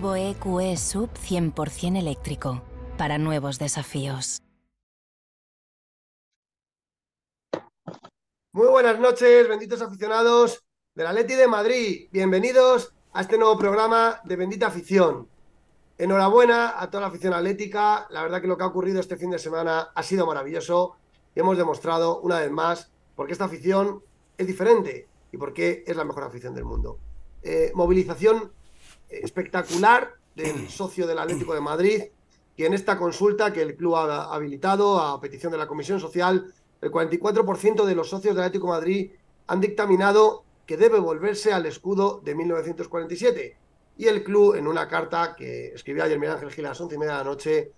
Nuevo EQE Sub 100% eléctrico para nuevos desafíos. Muy buenas noches, benditos aficionados del Atleti de Madrid. Bienvenidos a este nuevo programa de Bendita Afición. Enhorabuena a toda la afición atlética. La verdad que lo que ha ocurrido este fin de semana ha sido maravilloso y hemos demostrado una vez más por qué esta afición es diferente y por qué es la mejor afición del mundo. Eh, movilización espectacular del socio del Atlético de Madrid, que en esta consulta que el club ha habilitado a petición de la Comisión Social, el 44% de los socios del Atlético Madrid han dictaminado que debe volverse al escudo de 1947. Y el club, en una carta que escribió ayer Miguel Ángel Gil a las once y media de la noche,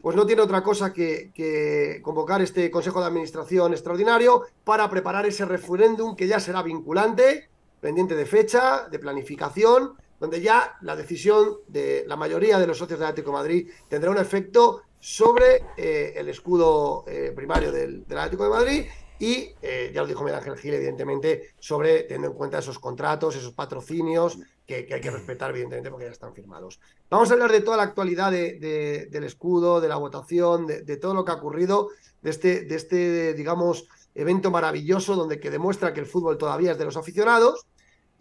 pues no tiene otra cosa que, convocar este Consejo de Administración extraordinario para preparar ese referéndum que ya será vinculante, pendiente de fecha, de planificación donde ya la decisión de la mayoría de los socios del Atlético de Madrid tendrá un efecto sobre eh, el escudo eh, primario del, Atlético de Madrid y, eh, ya lo dijo Miguel Ángel Gil, evidentemente, sobre teniendo en cuenta esos contratos, esos patrocinios que, hay que respetar, evidentemente, porque ya están firmados. Vamos a hablar de toda la actualidad de, de, del escudo, de la votación, de, todo lo que ha ocurrido, de este, de este, digamos, evento maravilloso donde que demuestra que el fútbol todavía es de los aficionados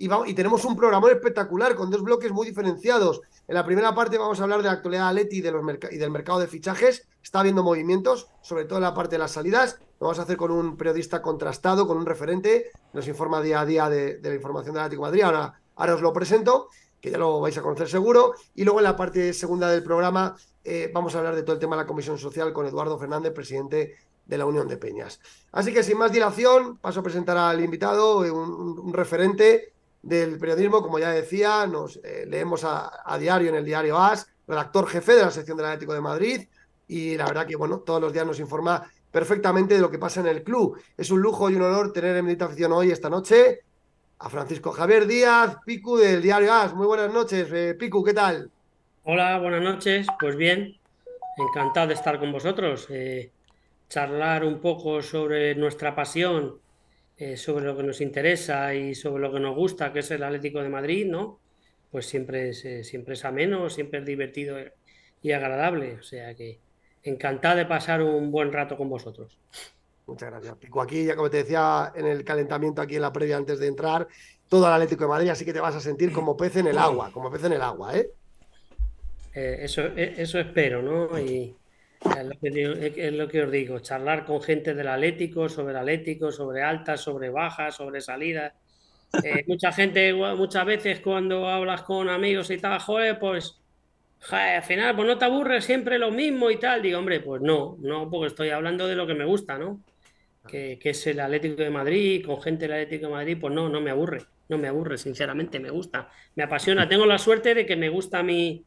y, tenemos un programa espectacular con dos bloques muy diferenciados. En la primera parte vamos a hablar de la actualidad Atleti de los y del mercado de fichajes. Está habiendo movimientos, sobre todo en la parte de las salidas. Lo vamos a hacer con un periodista contrastado, con un referente. Nos informa día a día de, la información del Atlético Madrid. Ahora, ahora os lo presento, que ya lo vais a conocer seguro. Y luego en la parte segunda del programa eh, vamos a hablar de todo el tema de la Comisión Social con Eduardo Fernández, presidente de la Unión de Peñas. Así que sin más dilación, paso a presentar al invitado, un, un referente del periodismo, como ya decía, nos eh, leemos a, diario en el diario AS, redactor jefe de la sección del Atlético de Madrid, y la verdad que, bueno, todos los días nos informa perfectamente de lo que pasa en el club. Es un lujo y un honor tener en Bendita Afición hoy, esta noche, a Francisco Javier Díaz, Picu, del diario AS. Muy buenas noches, eh, Picu, ¿qué tal? Hola, buenas noches. Pues bien, encantado de estar con vosotros, eh, charlar un poco sobre nuestra pasión eh, sobre lo que nos interesa y sobre lo que nos gusta, que es el Atlético de Madrid, ¿no? Pues siempre es, eh, siempre es ameno, siempre es divertido y agradable. O sea que encantado de pasar un buen rato con vosotros. Muchas gracias, Pico. Aquí, ya como te decía en el calentamiento, aquí en la previa antes de entrar, todo el Atlético de Madrid, así que te vas a sentir como pez en el agua, como pez en el agua, ¿eh? eh eso, eso espero, ¿no? Y, es lo, que digo, es lo, que os digo, charlar con gente del Atlético, sobre Atlético, sobre altas, sobre bajas, sobre salidas. Eh, mucha gente, muchas veces cuando hablas con amigos y tal, joder, pues joder, al final, pues no te aburres siempre lo mismo y tal. Digo, hombre, pues no, no, porque estoy hablando de lo que me gusta, ¿no? Que, que es el Atlético de Madrid, con gente del Atlético de Madrid, pues no, no me aburre, no me aburre, sinceramente, me gusta, me apasiona. Tengo la suerte de que me gusta mi,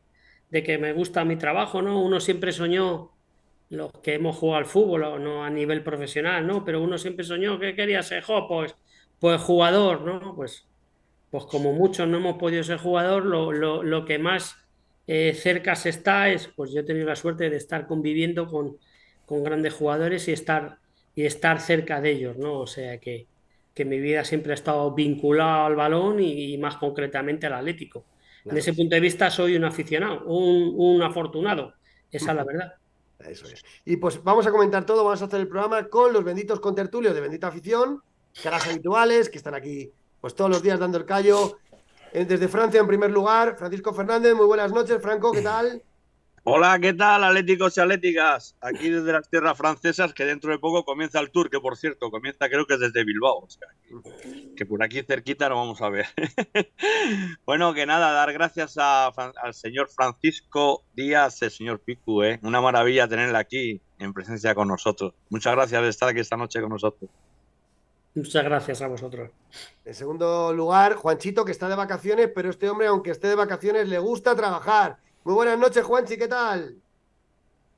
de que me gusta mi trabajo, ¿no? Uno siempre soñó los que hemos jugado al fútbol, no a nivel profesional, ¿no? Pero uno siempre soñó que quería ser jo, pues, pues jugador, ¿no? Pues, pues como muchos no hemos podido ser jugador, lo, lo, lo que más eh, cerca se está es, pues yo he tenido la suerte de estar conviviendo con, con grandes jugadores y estar, y estar cerca de ellos, ¿no? O sea que, que mi vida siempre ha estado vinculada al balón y, y más concretamente al Atlético. Claro. En ese punto de vista soy un aficionado, un, un afortunado, esa es la verdad. Eso es. Y pues vamos a comentar todo, vamos a hacer el programa con los benditos contertulios de Bendita Afición, caras habituales, que están aquí pues todos los días dando el callo. Desde Francia, en primer lugar, Francisco Fernández, muy buenas noches. Franco, ¿qué tal? Hola, ¿qué tal, atléticos y atléticas? Aquí desde las tierras francesas, que dentro de poco comienza el tour, que por cierto, comienza creo que desde Bilbao, o sea, que, por aquí cerquita lo vamos a ver. bueno, que nada, dar gracias al señor Francisco Díaz, el señor Picu, ¿eh? una maravilla tenerle aquí en presencia con nosotros. Muchas gracias de estar aquí esta noche con nosotros. Muchas gracias a vosotros. En segundo lugar, Juanchito, que está de vacaciones, pero este hombre, aunque esté de vacaciones, le gusta trabajar. Muy buenas noches, Juanchi, ¿qué tal?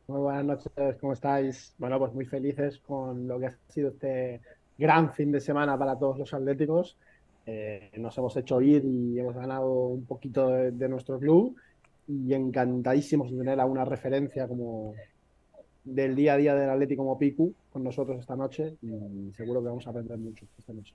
Muy buenas noches, ¿cómo estáis? Bueno, pues muy felices con lo que ha sido este gran fin de semana para todos los atléticos. Eh, nos hemos hecho ir y hemos ganado un poquito de, nuestro club y encantadísimos de tener a una referencia como del día a día del Atlético como Piku con nosotros esta noche y seguro que vamos a aprender mucho esta noche.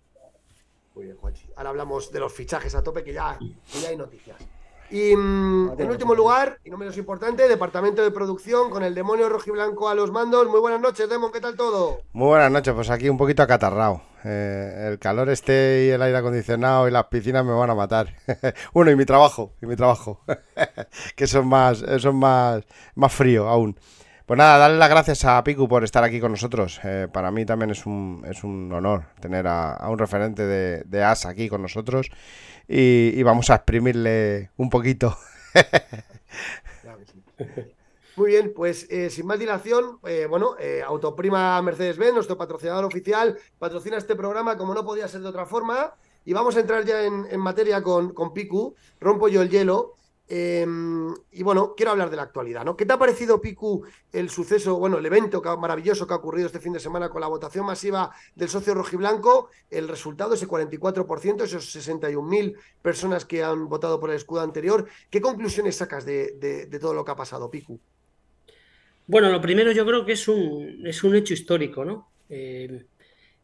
Muy bien, Juanchi. Ahora hablamos de los fichajes a tope que ya, que ya hay noticias. Y mm, en último lugar, y no menos importante, departamento de producción con el demonio rojiblanco a los mandos. Muy buenas noches, Demon, ¿qué tal todo? Muy buenas noches, pues aquí un poquito acatarrado. Eh, el calor este y el aire acondicionado y las piscinas me van a matar. bueno, y mi trabajo, y mi trabajo, que son más, son más, más frío aún. Pues nada, darle las gracias a Piku por estar aquí con nosotros. Eh, para mí también es un, es un honor tener a, un referente de, de AS aquí con nosotros y, vamos a exprimirle un poquito. Muy bien, pues eh, sin más dilación, eh, bueno, Autoprima Mercedes-Benz, nuestro patrocinador oficial, patrocina este programa como no podía ser de otra forma. Y vamos a entrar ya en, materia con, con Piku. Rompo yo el hielo. Em, y bueno, quiero hablar de la actualidad, ¿no? ¿Qué te ha parecido, Picu, el suceso, bueno, el evento maravilloso que ha ocurrido este fin de semana con la votación masiva del socio rojiblanco? El resultado, ese 44%, esos 61.000 personas que han votado por el escudo anterior. ¿Qué conclusiones sacas de, todo lo que ha pasado, Picu? Bueno, lo primero yo creo que es un, es un hecho histórico, ¿no? Eh,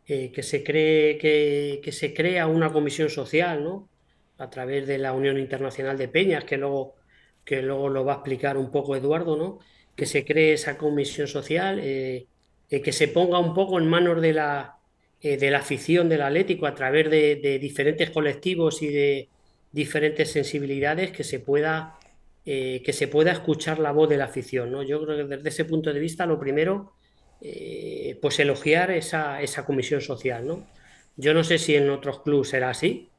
eh, que, se cree, que se crea una comisión social, ¿no? A través de la Unión Internacional de Peñas, que luego, que luego lo va a explicar un poco Eduardo, ¿no? que se cree esa comisión social, eh, eh, que se ponga un poco en manos de la, eh, de la afición del Atlético a través de, diferentes colectivos y de diferentes sensibilidades, que se pueda que se pueda escuchar la voz de la afición. ¿no? Yo creo que desde ese punto de vista, lo primero, pues elogiar esa, esa comisión social. ¿no? Yo no sé si en otros clubes será así,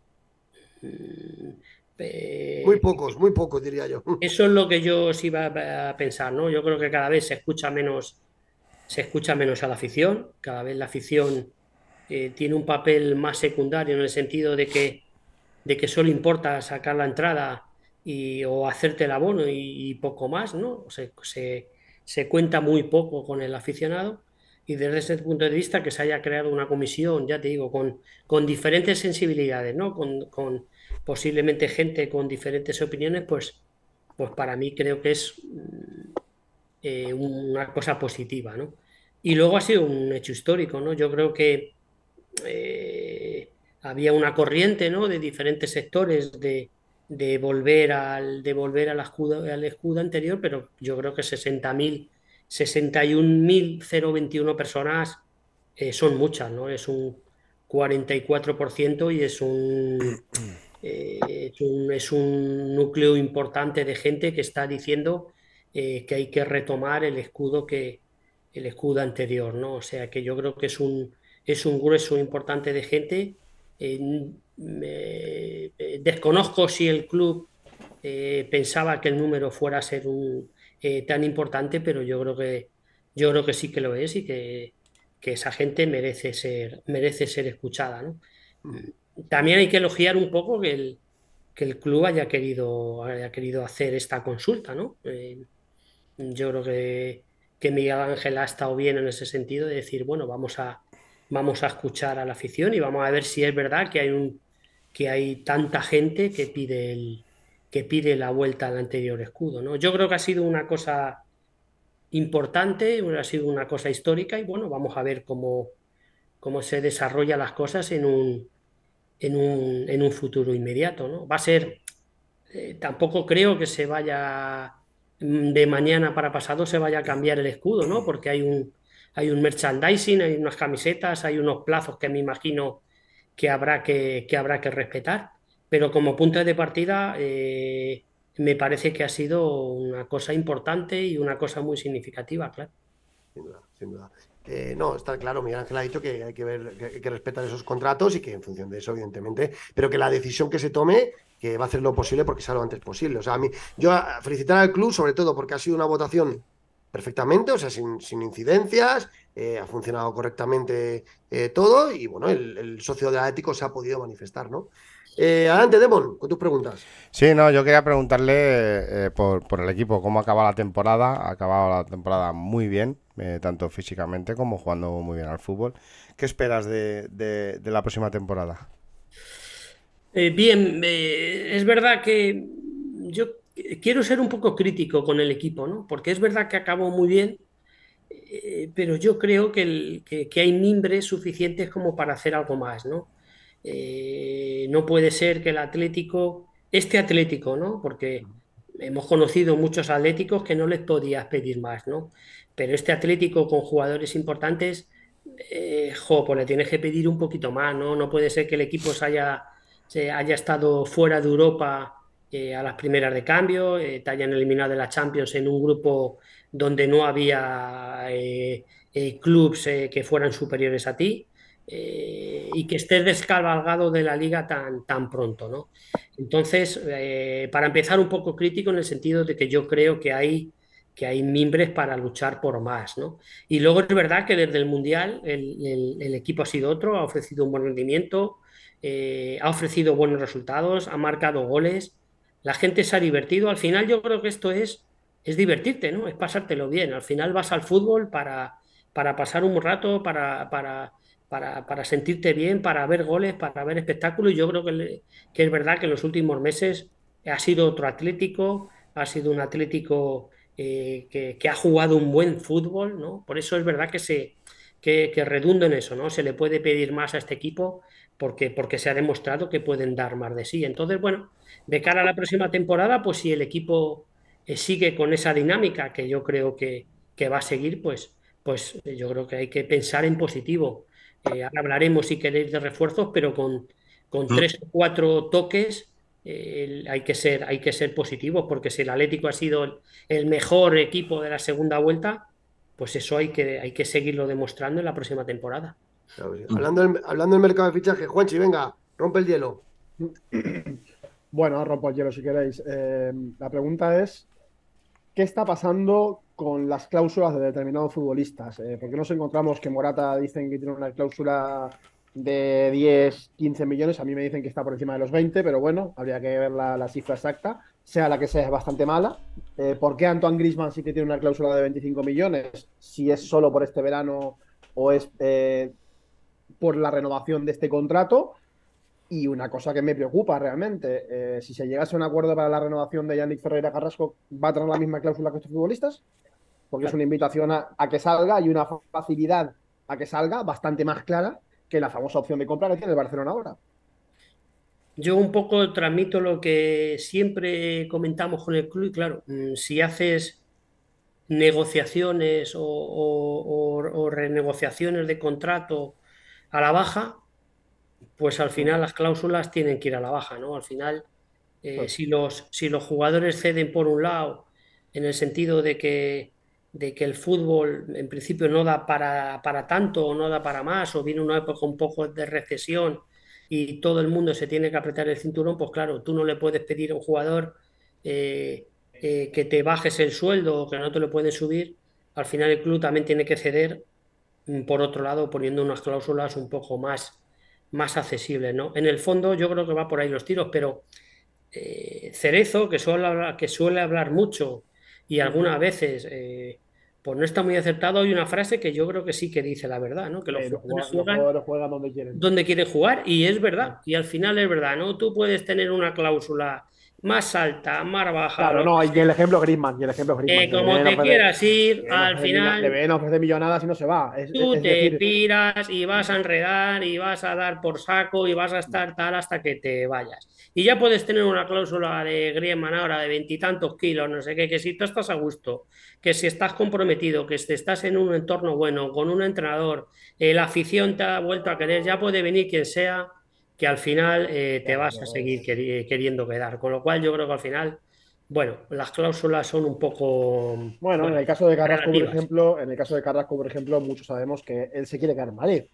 muy pocos, muy pocos, diría yo. Eso es lo que yo sí iba a pensar, ¿no? Yo creo que cada vez se escucha menos, se escucha menos a la afición, cada vez la afición eh, tiene un papel más secundario en el sentido de que, de que solo importa sacar la entrada y, o hacerte el abono y, poco más, ¿no? Se, se, se cuenta muy poco con el aficionado y desde ese punto de vista que se haya creado una comisión, ya te digo, con, con diferentes sensibilidades, ¿no? Con, posiblemente gente con diferentes opiniones, pues, pues para mí creo que es mm, eh, una cosa positiva, ¿no? Y luego ha sido un hecho histórico, ¿no? Yo creo que eh, había una corriente, ¿no? De diferentes sectores de, de volver al de volver al escudo, al escudo anterior, pero yo creo que 60.000 61.021 personas eh, son muchas, ¿no? Es un 44% y es un, eh, es un, es, un, núcleo importante de gente que está diciendo eh, que hay que retomar el escudo que el escudo anterior, ¿no? O sea que yo creo que es un, es un grueso importante de gente. desconozco si el club pensaba que el número fuera a ser un, eh, tan importante, pero yo creo que yo creo que sí que lo es y que, esa gente merece ser, merece ser escuchada. ¿no? También hay que elogiar un poco que el, que el club haya querido, haya querido hacer esta consulta. ¿no? Eh, yo creo que, que Miguel Ángel ha estado bien en ese sentido de decir, bueno, vamos a, vamos a escuchar a la afición y vamos a ver si es verdad que hay un que hay tanta gente que pide el, que pide la vuelta al anterior escudo. ¿no? Yo creo que ha sido una cosa importante, ha sido una cosa histórica y bueno, vamos a ver cómo, cómo se desarrollan las cosas en un, en un, en un futuro inmediato. ¿no? Va a ser, eh, tampoco creo que se vaya de mañana para pasado se vaya a cambiar el escudo, ¿no? porque hay un, hay un merchandising, hay unas camisetas, hay unos plazos que me imagino que habrá que, que habrá que respetar pero como punto de partida, eh, me parece que ha sido una cosa importante y una cosa muy significativa, claro. Sin duda, sin duda. Eh, no, está claro, Miguel Ángel ha dicho que hay que ver, que hay que respetar esos contratos y que en función de eso, evidentemente, pero que la decisión que se tome, que va a hacer lo posible porque sea lo antes posible. O sea, a mí, yo felicitar al club, sobre todo porque ha sido una votación perfectamente, o sea, sin, sin incidencias, eh, ha funcionado correctamente eh, todo y bueno, el, el socio de Atlético se ha podido manifestar, ¿no? Eh, adelante, Demon, con tus preguntas. Sí, no, yo quería preguntarle eh, por, por el equipo, cómo acaba la temporada. Ha acabado la temporada muy bien, eh, tanto físicamente como jugando muy bien al fútbol. ¿Qué esperas de, de- de la próxima temporada? Eh, bien, eh, es verdad que yo quiero ser un poco crítico con el equipo, ¿no? Porque es verdad que acabó muy bien, eh, pero yo creo que, el- que- que hay mimbres suficientes como para hacer algo más, ¿no? Eh, no puede ser que el Atlético, este Atlético, ¿no? Porque hemos conocido muchos Atléticos que no les podías pedir más, ¿no? Pero este Atlético con jugadores importantes, eh, pues le tienes que pedir un poquito más, ¿no? No puede ser que el equipo se haya, haya estado fuera de Europa eh, a las primeras de cambio, te hayan eliminado de la Champions en un grupo donde no había clubes que fueran superiores a ti eh, y que estés descabalgado de la liga tan, tan pronto, ¿no? Entonces, eh, para empezar un poco crítico en el sentido de que yo creo que hay, que hay mimbres para luchar por más, ¿no? Y luego es verdad que desde el Mundial el, el- equipo ha sido otro, ha ofrecido un buen rendimiento, eh, ha ofrecido buenos resultados, ha marcado goles, la gente se ha divertido. Al final yo creo que esto es, es divertirte, ¿no? Es pasártelo bien. Al final vas al fútbol para, para pasar un rato, para, para, para, para sentirte bien, para ver goles, para ver espectáculos. Y yo creo que, le- que es verdad que en los últimos meses ha sido otro Atlético, ha sido un Atlético eh, que, que ha jugado un buen fútbol, ¿no? Por eso es verdad que se que, que redunda en eso, ¿no? Se le puede pedir más a este equipo porque, porque se ha demostrado que pueden dar más de sí. Entonces, bueno, de cara a la próxima temporada, pues si el equipo eh, sigue con esa dinámica que yo creo que, que va a seguir, pues, pues yo creo que hay que pensar en positivo. Eh, ahora hablaremos, si queréis, de refuerzos, pero con, con Mm. tres o cuatro toques eh, hay que ser, hay que ser positivos, porque si el Atlético ha sido el, el mejor equipo de la segunda vuelta, pues eso hay que, hay que seguirlo demostrando en la próxima temporada. Claro sí. Hablando, del, hablando del mercado de fichaje, Juanchi, venga, rompe el hielo. Bueno, rompo el hielo si queréis. Eh, la pregunta es, ¿qué está pasando con las cláusulas de determinados futbolistas? Eh, ¿por qué nos encontramos que Morata dicen que tiene una cláusula de 10, 15 millones? A mí me dicen que está por encima de los 20, pero bueno, habría que ver la, cifra exacta. Sea la que sea, es bastante mala. Eh, ¿por qué Antoine Griezmann sí que tiene una cláusula de 25 millones? Si es solo por este verano o es eh, por la renovación de este contrato. Y una cosa que me preocupa realmente, eh, si se llegase a un acuerdo para la renovación de Yannick Ferreira Carrasco, ¿va a tener la misma cláusula que estos futbolistas? Porque es una invitación a, a que salga y una facilidad a que salga bastante más clara que la famosa opción de compra que tiene el Barcelona ahora. Yo un poco transmito lo que siempre comentamos con el club y claro, mm, si haces negociaciones o, o- o- o renegociaciones de contrato a la baja, pues al final las cláusulas tienen que ir a la baja, ¿no? Al final, eh, si los, si los jugadores ceden por un lado, en el sentido de que, de que el fútbol en principio no da para, para tanto o no da para más, o viene una época un poco de recesión y todo el mundo se tiene que apretar el cinturón, pues claro, tú no le puedes pedir a un jugador eh, eh, que te bajes el sueldo o que no te lo pueden subir. Al final el club también tiene que ceder, mm, por otro lado, poniendo unas cláusulas un poco más, más accesibles, ¿no? En el fondo yo creo que va por ahí los tiros, pero eh, Cerezo, que suele hablar, que suele hablar mucho y algunas veces eh, pues no está muy acertado, hay una frase que yo creo que sí que dice la verdad, ¿no? Que los Eh, jugadores jugadores, los juegan jugadores juegan donde quieren. donde quieren jugar y es verdad, y al final es verdad, ¿no? Tú puedes tener una cláusula más alta, más baja, Claro, no, y el ejemplo Griezmann, y el ejemplo Griezmann. que Le como te quieras ir, al millo- le final ven ofrecer millonadas y no se va. Es, tú es te decir, piras y vas a enredar y vas a dar por saco y vas a estar tal hasta que te vayas. Y ya puedes tener una cláusula de Griezmann ahora de veintitantos kilos, no sé qué, que si tú estás a gusto, que si estás comprometido, que si estás en un entorno bueno, con un entrenador, eh, la afición te ha vuelto a querer, ya puede venir quien sea, que al final eh, te vas a seguir queri- queriendo quedar. Con lo cual yo creo que al final bueno, las cláusulas son un poco. Bueno, en el caso de Carrasco, por ejemplo, en el caso de Carrasco, por ejemplo, muchos sabemos que él se quiere quedar en Madrid. Es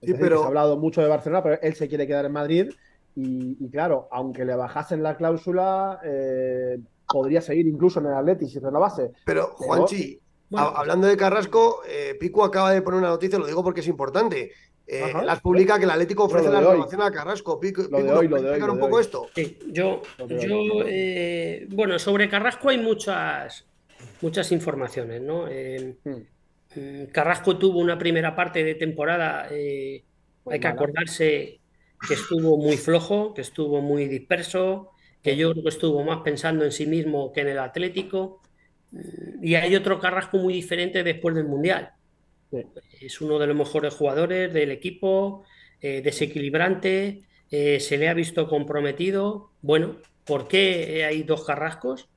Sí, decir, pero- Se ha hablado mucho de Barcelona, pero él se quiere quedar en Madrid. Y, y claro, aunque le bajasen la cláusula, eh, podría seguir incluso en el Atleti si renovase. Pero, Juanchi, Bueno. ha- hablando de Carrasco, eh, Pico acaba de poner una noticia, lo digo porque es importante. Eh, las publica que el Atlético ofrece la renovación a Carrasco. Pico, Lo de Pico, ¿nos hoy, lo puedes de hoy, explicar lo un de poco hoy. esto? Sí, yo, yo eh, bueno, sobre Carrasco hay muchas, muchas informaciones, ¿no? Eh, Hmm. mm, Carrasco tuvo una primera parte de temporada, eh, hay que acordarse que estuvo muy flojo, que estuvo muy disperso, que yo creo que estuvo más pensando en sí mismo que en el Atlético. Mm, Y hay otro Carrasco muy diferente después del Mundial. Es uno de los mejores jugadores del equipo, eh, desequilibrante, eh, se le ha visto comprometido. Bueno, ¿por qué hay dos Carrascos?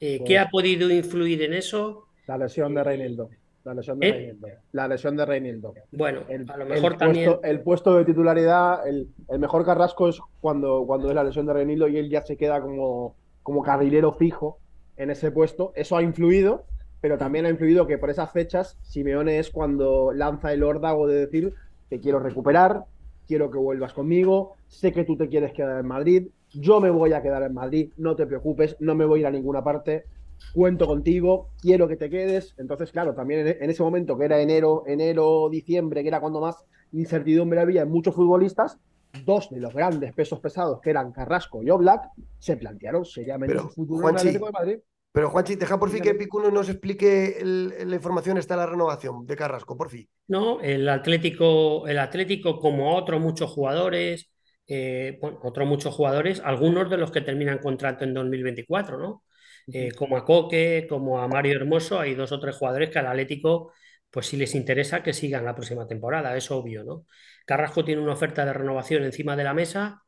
Eh, ¿qué ha podido influir en eso? La lesión de Reinildo. La lesión de ¿Eh? Reinildo. La lesión de Reinildo. Bueno, El, a lo el mejor puesto, también. el puesto de titularidad, el, el mejor Carrasco es cuando, cuando es la lesión de Reinildo y él ya se queda como, como carrilero fijo en ese puesto. Eso ha influido, pero también ha influido que por esas fechas Simeone es cuando lanza el órdago de decir te quiero recuperar, quiero que vuelvas conmigo, sé que tú te quieres quedar en Madrid, yo me voy a quedar en Madrid, no te preocupes, no me voy a ir a ninguna parte, cuento contigo, quiero que te quedes. Entonces, claro, también en, ese momento que era enero, enero, diciembre, que era cuando más incertidumbre había en muchos futbolistas, dos de los grandes pesos pesados, que eran Carrasco y Oblak, se plantearon seriamente Pero, su futuro en el Atlético de Madrid. Pero, Juanchi, deja por fin que. Pico nos explique el- la información, está la renovación de Carrasco, por fin. No, el Atlético, el Atlético, como otros muchos jugadores, eh, bueno, otros muchos jugadores, algunos de los que terminan contrato en 2024, ¿no? Eh, como a Coque, como a Mario Hermoso, hay dos o tres jugadores que al Atlético, pues si les interesa que sigan la próxima temporada, es obvio, ¿no? Carrasco tiene una oferta de renovación encima de la mesa.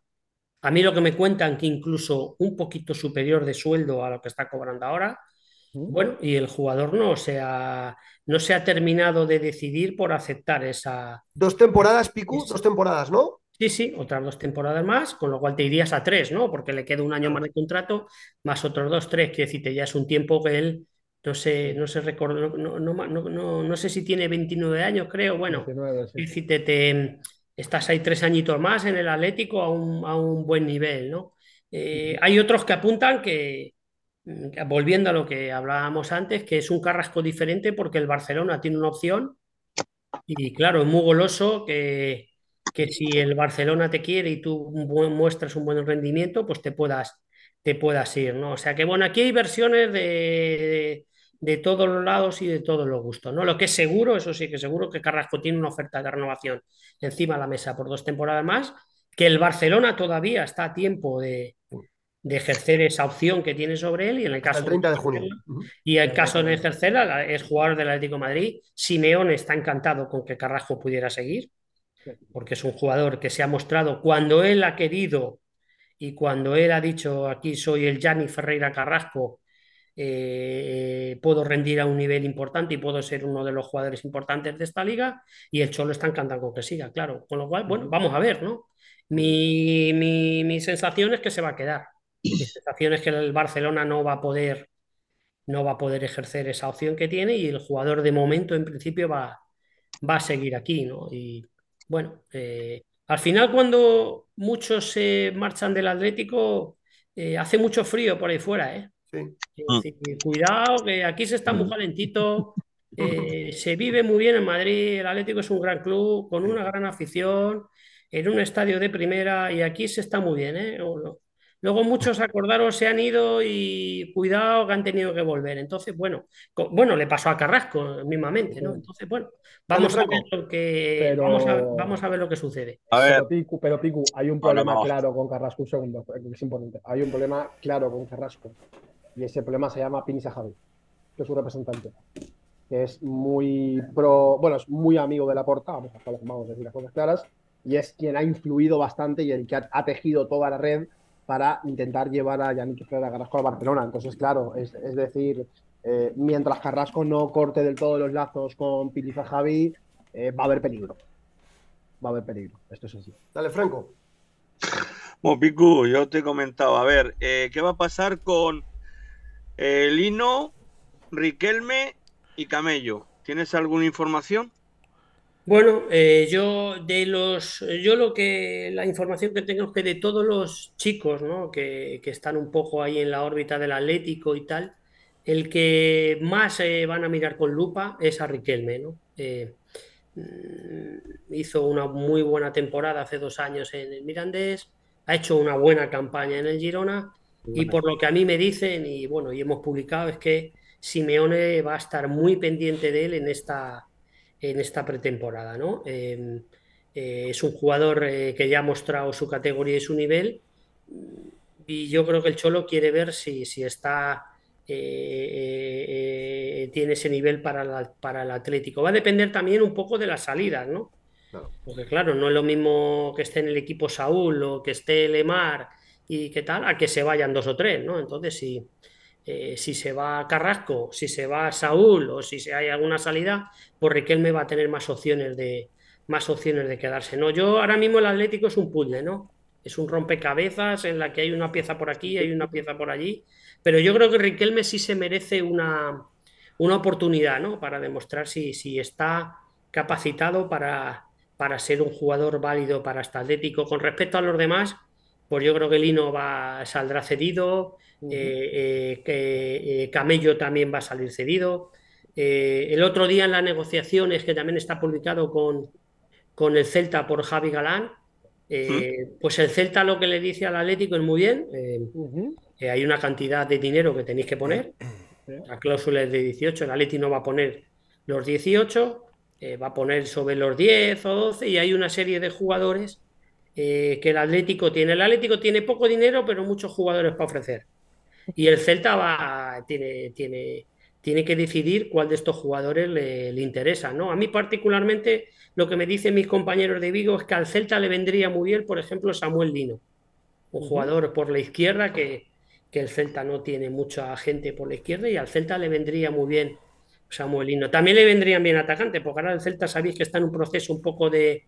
A mí lo que me cuentan que incluso un poquito superior de sueldo a lo que está cobrando ahora. Bueno, y el jugador no se ha, no se ha terminado de decidir por aceptar esa. Dos temporadas, Pico, Es- dos temporadas, ¿no? Sí, sí, otras dos temporadas más, con lo cual te irías a tres, ¿no? Porque le queda un año más de contrato, más otros dos, tres. Quiere decirte, ya es un tiempo que él no sé, no se recordó, no, no, no, no, no- no sé si tiene 29 años, creo. Bueno, 19, sí. te- estás ahí tres añitos más en el Atlético a un, a un buen nivel, ¿no? Eh, hay otros que apuntan que, mm, volviendo a lo que hablábamos antes, que es un Carrasco diferente porque el Barcelona tiene una opción y claro, es muy goloso que, que si el Barcelona te quiere y tú muestras un buen rendimiento, pues te puedas, te puedas ir, ¿no? O sea que bueno, aquí hay versiones de, de todos los lados y de todos los gustos, ¿no? Lo que es seguro, eso sí que seguro, que Carrasco tiene una oferta de renovación encima de la mesa por dos temporadas más, que el Barcelona todavía está a tiempo de, de ejercer esa opción que tiene sobre él y en el caso el 30 de de junio. y en caso de ejercerla, la- es jugador del Atlético de Madrid. Simeone está encantado con que Carrasco pudiera seguir, porque es un jugador que se ha mostrado cuando él ha querido y cuando él ha dicho aquí soy el Gianni Ferreira Carrasco, eh, puedo rendir a un nivel importante y puedo ser uno de los jugadores importantes de esta liga. Y el Cholo está encantado con que siga, claro. Con lo cual, bueno, vamos a ver, ¿no? Mi, mi, mi sensación es que se va a quedar. Mi sensación es que el Barcelona no va a poder no va a poder ejercer esa opción que tiene y el jugador de momento en principio va, va a seguir aquí, ¿no? Y bueno, eh, al final cuando muchos se marchan del Atlético, eh, hace mucho frío por ahí fuera, ¿eh? Sí. Decir, cuidado, que aquí se está muy calentito, eh, se vive muy bien en Madrid, el Atlético es un gran club, con una gran afición, en un estadio de primera y aquí se está muy bien, ¿eh? Luego muchos acordaron, se han ido y cuidado que han tenido que volver. Entonces, bueno, co- bueno, le pasó a Carrasco mismamente, ¿no? Entonces, bueno, vamos a ver lo que Pero- vamos a, vamos a ver lo que sucede. A ver, Pero Picu, pero Picu, hay un problema claro con Carrasco. Un segundo, que es importante. Hay un problema claro con Carrasco. Y ese problema se llama Pinisa Javi, que es su representante. Que es muy pro. Bueno, es muy amigo de la porta, vamos a, vamos a decir las cosas claras. Y es quien ha influido bastante y el que ha, ha tejido toda la red para intentar llevar a Yannick Ferreira Carrasco a Barcelona. Entonces, claro, es, es decir, eh, mientras Carrasco no corte del todo los lazos con Piniza Javi, eh, va a haber peligro. Va a haber peligro. Esto es así. Dale, Franco. Bueno, Picu, yo te he comentado, a ver, eh, ¿qué va a pasar con, eh, Lino, Riquelme y Camello. ¿Tienes alguna información? Bueno, eh, yo de los, yo lo que la información que tengo es que de todos los chicos, ¿no? que, que están un poco ahí en la órbita del Atlético y tal, el que más eh, van a mirar con lupa es a Riquelme, ¿no? Eh, mm, hizo una muy buena temporada hace dos años en el Mirandés, ha hecho una buena campaña en el Girona y por lo que a mí me dicen y bueno, y hemos publicado es que Simeone va a estar muy pendiente de él en esta en esta pretemporada, ¿no? Eh, eh, es un jugador eh, que ya ha mostrado su categoría y su nivel y yo creo que el Cholo quiere ver si, si está tiene ese nivel para, la, para el Atlético. Va a depender también un poco de las salidas, ¿no? Claro. Porque claro, no es lo mismo que esté en el equipo Saúl o que esté Lemar y qué tal, a que se vayan dos o tres, ¿no? Entonces, si, eh, si se va Carrasco, si se va Saúl o si hay alguna salida, pues Riquelme va a tener más opciones de más opciones de quedarse. No, yo ahora mismo el Atlético es un puzzle, ¿no? Es un rompecabezas en la que hay una pieza por aquí, hay una pieza por allí, pero yo creo que Riquelme sí se merece una, una oportunidad, ¿no? Para demostrar si, si está capacitado para, para ser un jugador válido para este Atlético. Con respecto a los demás, pues yo creo que Lino va, saldrá cedido, eh, que eh, Camello también va a salir cedido. el otro día en las negociaciones, que también está publicado con, con el Celta por Javi Galán, pues el Celta lo que le dice al Atlético es muy bien, hay una cantidad de dinero que tenéis que poner, la cláusula es de 18, el Atlético no va a poner los 18, va a poner sobre los 10 o 12 y hay una serie de jugadores que el Atlético tiene. El Atlético tiene poco dinero, pero muchos jugadores para ofrecer. Y el Celta va, tiene, tiene, tiene que decidir cuál de estos jugadores le, interesa. ¿no? A mí particularmente lo que me dicen mis compañeros de Vigo es que al Celta le vendría muy bien, por ejemplo, Samuel Lino, un jugador por la izquierda que, que el Celta no tiene mucha gente por la izquierda y al Celta le vendría muy bien Samuel Lino. También le vendrían bien atacantes, porque ahora el Celta sabéis que está en un proceso un poco de,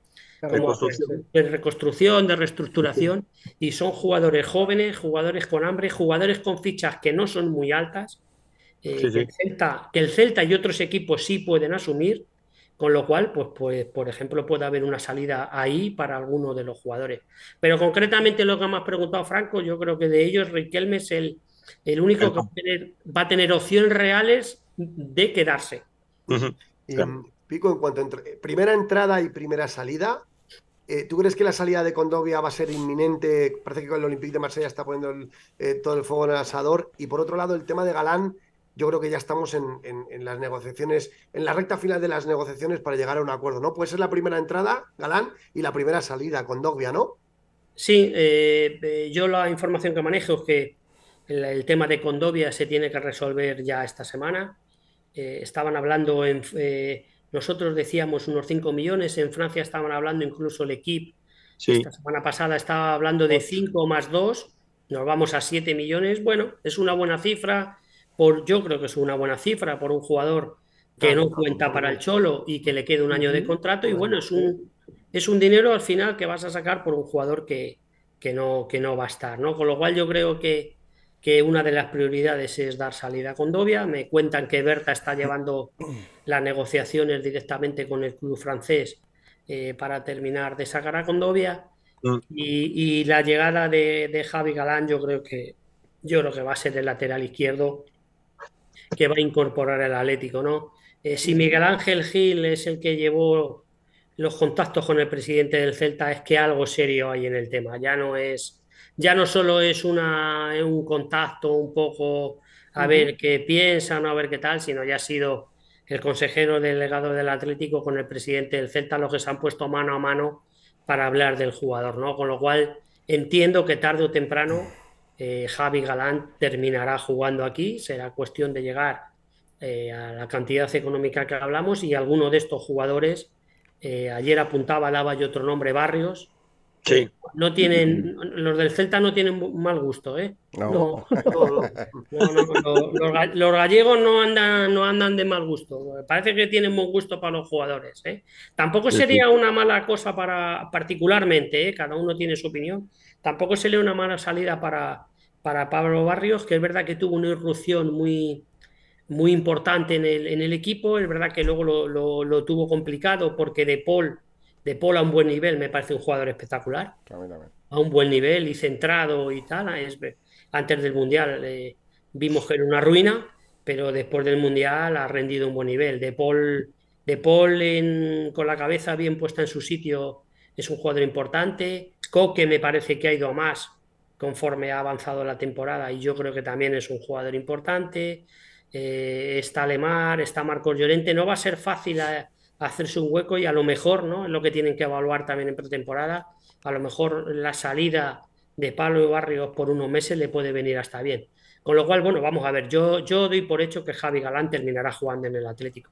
reconstrucción. de reconstrucción, de reestructuración, y son jugadores jóvenes, jugadores con hambre, jugadores con fichas que no son muy altas, eh, Que, el Celta, que, el Celta, y otros equipos sí pueden asumir, con lo cual, pues, pues, por ejemplo, puede haber una salida ahí para alguno de los jugadores. Pero concretamente lo que me has preguntado, Franco, yo creo que de ellos Riquelme es el, el único que va a, tener, va a tener opciones reales de quedarse. y, Pico, en cuanto a primera entrada y primera salida, eh, ¿tú crees que la salida de Condovia va a ser inminente? Parece que con el Olympique de Marsella está poniendo el, eh, todo el fuego en el asador. Y por otro lado, el tema de Galán, yo creo que ya estamos en, las negociaciones, en la recta final de las negociaciones para llegar a un acuerdo, ¿no? Puede ser la primera entrada, Galán, y la primera salida, Condovia, ¿no? Sí, eh, yo la información que manejo es que el, el, tema de Condovia se tiene que resolver ya esta semana. Estaban hablando, en, nosotros decíamos unos 5 millones, en Francia estaban hablando incluso el equipo, sí. esta semana pasada estaba hablando de 5 más 2, nos vamos a 7 millones, bueno, es una buena cifra, por, yo creo que es una buena cifra por un jugador que no cuenta para el Cholo y que le quede un año de contrato y bueno, es un, es un dinero al final que vas a sacar por un jugador que, que, no, que no va a estar, ¿no? Con lo cual yo creo que que una de las prioridades es dar salida a Condovia. Me cuentan que Berta está llevando las negociaciones directamente con el club francés eh, para terminar de sacar a Condovia. Mm. Y, y, la llegada de, de, Javi Galán, yo creo que yo creo que va a ser el lateral izquierdo que va a incorporar el Atlético, ¿no? Eh, si Miguel Ángel Gil es el que llevó los contactos con el presidente del Celta, es que algo serio hay en el tema. Ya no es ya no solo es una, un contacto un poco a ver qué piensan, a ver qué tal, sino ya ha sido el consejero delegado del Atlético con el presidente del Celta los que se han puesto mano a mano para hablar del jugador, ¿no? Con lo cual entiendo que tarde o temprano eh, Javi Galán terminará jugando aquí, será cuestión de llegar eh, a la cantidad económica que hablamos y alguno de estos jugadores, eh, ayer apuntaba Lava y otro nombre, Barrios, Sí. No tienen, los del Celta no tienen mal gusto, ¿eh? No. los, los, gallegos no andan, no andan de mal gusto. Parece que tienen buen gusto para los jugadores. ¿eh? Tampoco sería una mala cosa para, particularmente, ¿eh? cada uno tiene su opinión. Tampoco sería una mala salida para, para Pablo Barrios, que es verdad que tuvo una irrupción muy, muy importante en el, en el equipo, es verdad que luego lo, lo, tuvo complicado porque De Paul, de Paul a un buen nivel me parece un jugador espectacular, a un buen nivel y centrado y tal, es, antes del Mundial eh, vimos que era una ruina, pero después del Mundial ha rendido un buen nivel, De Paul, de Paul en, con la cabeza bien puesta en su sitio es un jugador importante, Coque me parece que ha ido a más conforme ha avanzado la temporada y yo creo que también es un jugador importante. Eh, está Lemar, está Marcos Llorente. No va a ser fácil eh, hacerse un hueco y a lo mejor, ¿no? Es lo que tienen que evaluar también en pretemporada. A lo mejor la salida de Pablo y Barrios por unos meses le puede venir hasta bien. Con lo cual, bueno, vamos a ver, yo, yo doy por hecho que Javi Galán terminará jugando en el Atlético.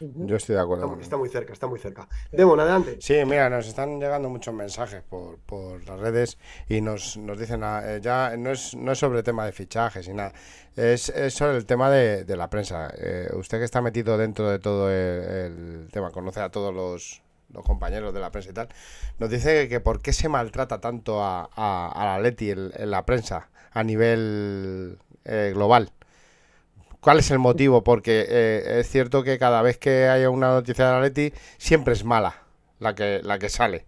Yo estoy de acuerdo. Está, muy cerca, está muy cerca. Demon, adelante. Sí, mira, nos están llegando muchos mensajes por, por las redes y nos, nos dicen, ah, eh, ya no es, no es sobre el tema de fichajes y nada, es, es sobre el tema de, de la prensa. Eh, usted que está metido dentro de todo el, tema, conoce a todos los, los compañeros de la prensa y tal, nos dice que, por qué se maltrata tanto a, a, a la Leti en, en la prensa a nivel eh, global. ¿Cuál es el motivo? Porque eh, es cierto que cada vez que hay una noticia de la Leti, siempre es mala la que, la que sale.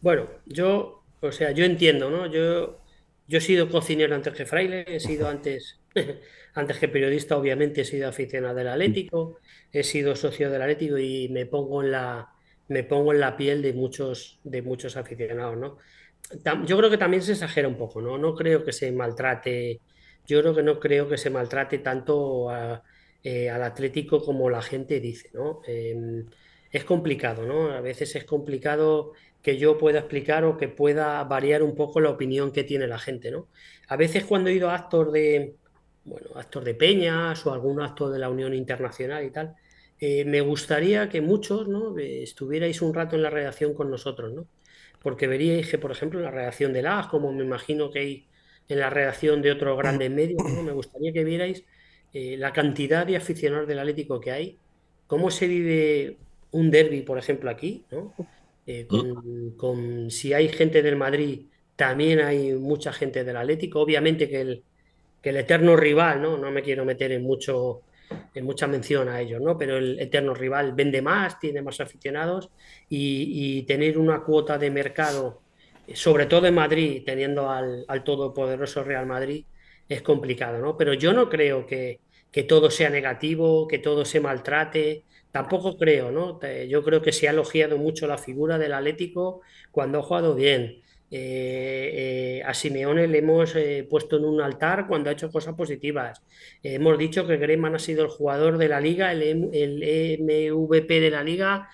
Bueno, yo, o sea, yo entiendo, ¿no? Yo, yo he sido cocinero antes que fraile, he sido antes, antes que periodista, obviamente he sido aficionado del Atlético, he sido socio del Atlético y me pongo en la, me pongo en la piel de muchos, de muchos aficionados, ¿no? Yo creo que también se exagera un poco, ¿no? No creo que se maltrate yo creo que no creo que se maltrate tanto eh, al Atlético como la gente dice, ¿no? Em, es complicado, ¿no? A veces es complicado que yo pueda explicar o que pueda variar un poco la opinión que tiene la gente, ¿no? A veces cuando he ido a actos de, bueno, actos de peñas o algún acto de la Unión Internacional y tal, eh, me gustaría que muchos, ¿no? Estuvierais un rato en la redacción con nosotros, ¿no? Porque veríais que, por ejemplo, la redacción de las, como me imagino que hay en la redacción de otros grandes medios. Me gustaría que vierais eh, la cantidad de aficionados del Atlético que hay, cómo se vive un derby, por ejemplo, aquí, eh, con, si hay gente del Madrid, también hay mucha gente del Atlético. Obviamente que el, que el eterno rival, ¿no? No me quiero meter en mucho en mucha mención a ellos, ¿no? Pero el eterno rival vende más, tiene más aficionados y, y tener una cuota de mercado sobre todo en Madrid, teniendo al, todopoderoso Real Madrid, es complicado, ¿no? Pero yo no creo que, todo sea negativo, que todo se maltrate, tampoco creo, ¿no? Yo creo que se ha elogiado mucho la figura del Atlético cuando ha jugado bien. Eh, eh, a Simeone le hemos eh, puesto en un altar cuando ha hecho cosas positivas. hemos dicho que Greman ha sido el jugador de la liga, el, el MVP de la liga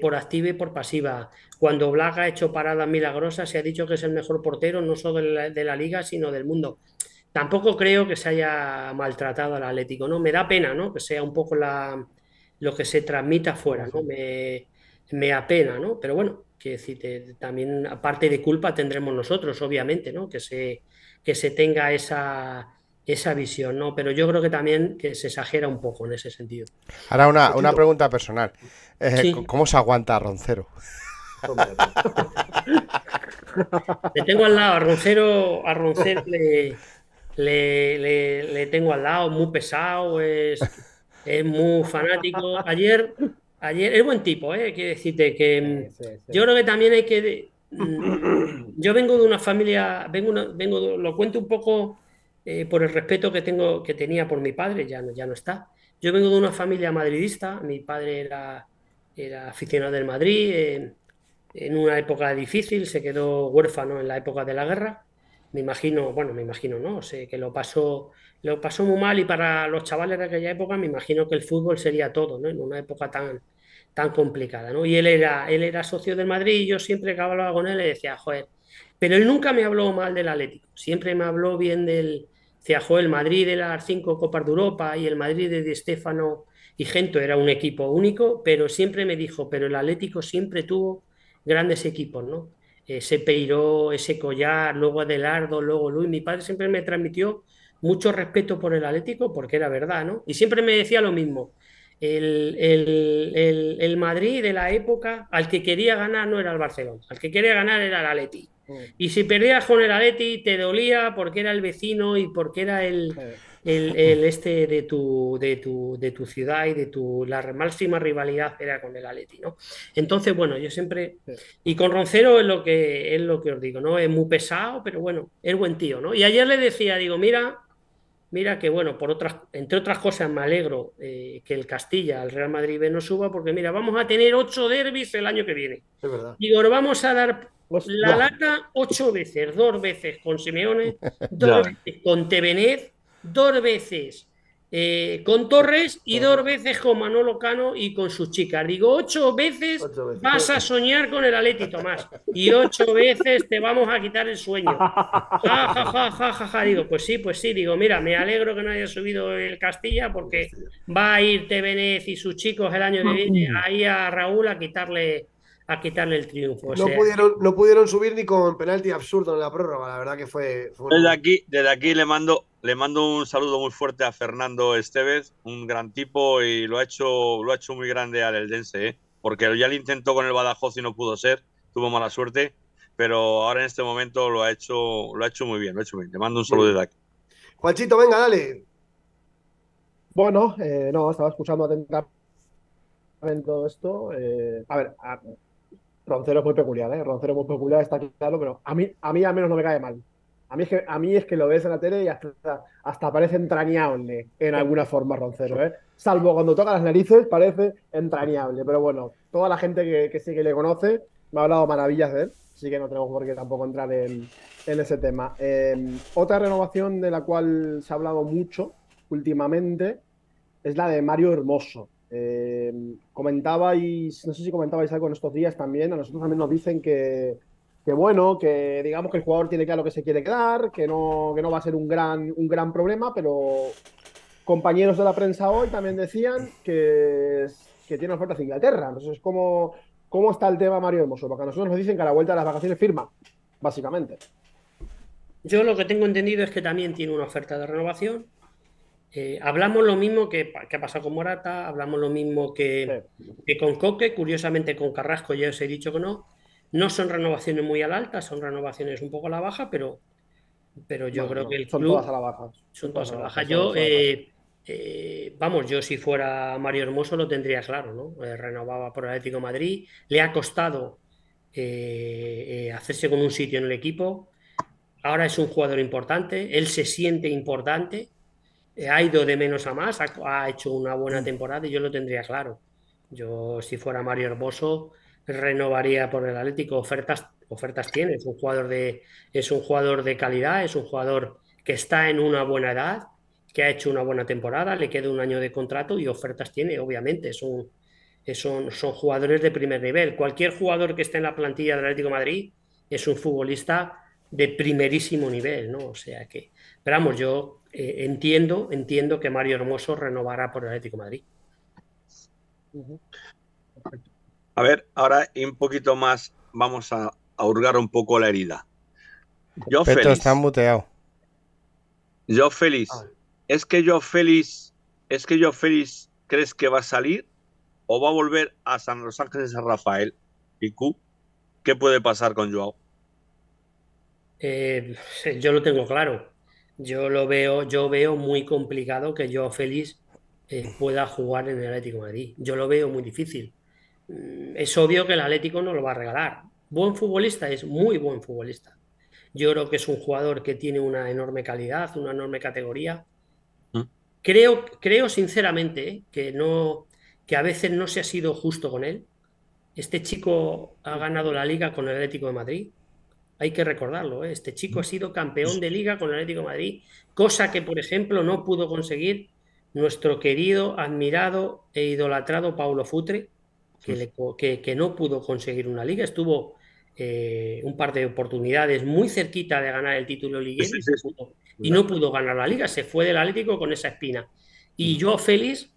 por activa y por pasiva. Cuando Blaga ha hecho paradas milagrosas, se ha dicho que es el mejor portero, no solo de la, liga, sino del mundo. Tampoco creo que se haya maltratado al Atlético, ¿no? Me da pena, ¿no? Que sea un poco la, lo que se transmita afuera, ¿no? Me, me apena, ¿no? Pero bueno, que decir, también aparte de culpa tendremos nosotros, obviamente, ¿no? Que se, que se tenga esa, esa visión, ¿no? Pero yo creo que también que se exagera un poco en ese sentido. Ahora una, una pregunta personal. Eh, ¿Cómo se aguanta a Roncero? le tengo al lado, a Roncero, a Roncero le, le, tengo al lado, muy pesado, es, es muy fanático. Ayer, ayer, es buen tipo, ¿eh? Quiero decirte que yo creo que también hay que. Mm, yo vengo de una familia, vengo, vengo lo cuento un poco eh, por el respeto que tengo, que tenía por mi padre, ya no, ya no está. Yo vengo de una familia madridista, mi padre era, era aficionado del Madrid, eh, en una época difícil, se quedó huérfano en la época de la guerra. Me imagino, bueno, me imagino, ¿no? Sé que lo pasó, lo pasó muy mal y para los chavales de aquella época me imagino que el fútbol sería todo, ¿no? En una época tan, tan complicada, ¿no? Y él era, él era socio del Madrid y yo siempre que hablaba con él le decía, joder, pero él nunca me habló mal del Atlético, siempre me habló bien del, joder, el Madrid de las cinco Copas de Europa y el Madrid de Di y Gento era un equipo único, pero siempre me dijo, pero el Atlético siempre tuvo grandes equipos, ¿no? Ese Peiró, ese Collar, luego Adelardo, luego Luis. Mi padre siempre me transmitió mucho respeto por el Atlético porque era verdad, ¿no? Y siempre me decía lo mismo. El, el, Madrid de la época, al que quería ganar no era el Barcelona, al que quería ganar era el Atleti. Y si perdías con el Atleti, te dolía porque era el vecino y porque era el, el, el este de tu, de tu, de tu ciudad y de tu la máxima rivalidad era con el Atleti, ¿no? Entonces, bueno, yo siempre y con Roncero es lo que es lo que os digo, ¿no? Es muy pesado, pero bueno, es buen tío, ¿no? Y ayer le decía, digo, mira, mira que bueno, por otras, entre otras cosas me alegro eh, que el Castilla, el Real Madrid B no suba, porque mira, vamos a tener ocho derbis el año que viene. Es verdad. Digo, vamos a dar. La lata ocho veces, dos veces con Simeone, dos veces con Tevenet, dos veces eh, con Torres y dos veces con Manolo Cano y con sus chicas. Digo, ocho veces Ocho veces. vas a soñar con el Atleti, Tomás, y ocho veces te vamos a quitar el sueño. Ja, ja, ja, ja, ja, ja. Digo, pues sí, pues sí. Digo, mira, me alegro que no haya subido el Castilla porque va a ir Tevenet y sus chicos el año que viene ahí a Raúl a quitarle, a quitarle el triunfo. O No sea, pudieron, no pudieron subir ni con penalti absurdo en la prórroga, la verdad que fue. fue Desde aquí, desde aquí le mando, le mando un saludo muy fuerte a Fernando Estevez, un gran tipo y lo ha hecho, lo ha hecho muy grande al Eldense, ¿eh? porque ya lo intentó con el Badajoz y no pudo ser, tuvo mala suerte, pero ahora en este momento lo ha hecho, lo ha hecho muy bien, lo ha hecho muy bien. Le mando un saludo desde aquí. Juanchito, venga, dale. Bueno, eh, no, estaba escuchando atentamente todo esto. eh, a ver, a- Roncero es muy peculiar, ¿eh? Roncero es muy peculiar, está claro, pero a mí, a mí al menos no me cae mal. A mí es que, a mí es que lo ves en la tele y hasta, hasta parece entrañable en alguna forma Roncero, ¿eh? Salvo cuando toca las narices, parece entrañable. Pero bueno, toda la gente que, sí que le conoce me ha hablado maravillas de él, así que no tenemos por qué tampoco entrar en, ese tema. Eh, otra renovación de la cual se ha hablado mucho últimamente es la de Mario Hermoso. Eh, comentabais, no sé si comentabais algo en estos días también, a nosotros también nos dicen que, que bueno, que digamos que el jugador tiene claro que se quiere quedar, que no, que no va a ser un gran, un gran problema, pero compañeros de la prensa hoy también decían que, que tiene ofertas de Inglaterra. Entonces, ¿cómo, ¿cómo está el tema Mario Hermoso? Porque a nosotros nos dicen que a la vuelta de las vacaciones firma, básicamente. Yo lo que tengo entendido es que también tiene una oferta de renovación. Eh, hablamos lo mismo que, que ha pasado con Morata, hablamos lo mismo que, que con Coque, curiosamente con Carrasco ya os he dicho que no. No son renovaciones muy al alta, son renovaciones un poco a la baja, pero, pero yo creo que el son club todas a la baja. son todas a la baja. son Yo, todas a la baja. eh, eh, vamos, yo si fuera Mario Hermoso lo tendría claro, ¿no? Renovaba por Atlético de Madrid, le ha costado hacerse con un sitio en el equipo. Ahora es un jugador importante, él se siente importante, ha ido de menos a más, ha, ha hecho una buena temporada y yo lo tendría claro. Yo, si fuera Mario Hermoso, renovaría por el Atlético. Ofertas, ofertas tiene, es un jugador de, es un jugador de calidad, es un jugador que está en una buena edad, que ha hecho una buena temporada, le queda un año de contrato y ofertas tiene, obviamente. Son, son, son jugadores de primer nivel. Cualquier jugador que esté en la plantilla del Atlético de Madrid es un futbolista de primerísimo nivel, ¿no? O sea que, pero vamos, yo eh, entiendo, entiendo que Mario Hermoso renovará por el Atlético de Madrid. A ver, ahora y un poquito más vamos a, a hurgar un poco la herida. Yo Peto feliz. está muteado. Yo feliz. A ver. ¿Es que yo feliz, es que yo feliz crees que va a salir o va a volver a San Los Ángeles San Rafael? ¿Y Q? ¿Qué puede pasar con Joao? Eh, yo lo tengo claro. Yo lo veo, yo veo muy complicado que yo Félix eh, pueda jugar en el Atlético de Madrid. Yo lo veo muy difícil. Mm, Es obvio que el Atlético no lo va a regalar. Buen futbolista es muy buen futbolista. Yo creo que es un jugador que tiene una enorme calidad, una enorme categoría. ¿Mm? Creo, creo sinceramente eh, que no, que a veces no se ha sido justo con él. Este chico ha ganado la liga con el Atlético de Madrid. Hay que recordarlo, ¿eh? este chico ha sido campeón de liga con el Atlético de Madrid, cosa que, por ejemplo, no pudo conseguir nuestro querido, admirado e idolatrado Paulo Futre, que, le co- que- que no pudo conseguir una liga. Estuvo eh, un par de oportunidades muy cerquita de ganar el título liguero y, Sí, sí, no pudo- y no pudo ganar la liga. Se fue del Atlético con esa espina. Y Joao Félix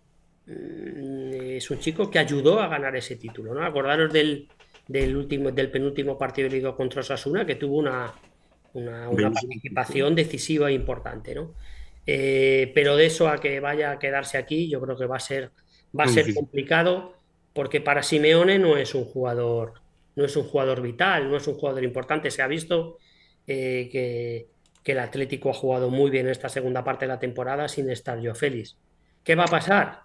mm, es un chico que ayudó a ganar ese título, ¿no? Acordaros del, del último, del penúltimo partido de liga contra Osasuna, que tuvo una, una, participación decisiva e importante, ¿no? Eh, pero de eso a que vaya a quedarse aquí, yo creo que va a ser, va a ser complicado, porque para Simeone no es un jugador, no es un jugador vital, no es un jugador importante. Se ha visto eh, que, que el Atlético ha jugado muy bien esta segunda parte de la temporada sin estar yo feliz. ¿Qué va a pasar?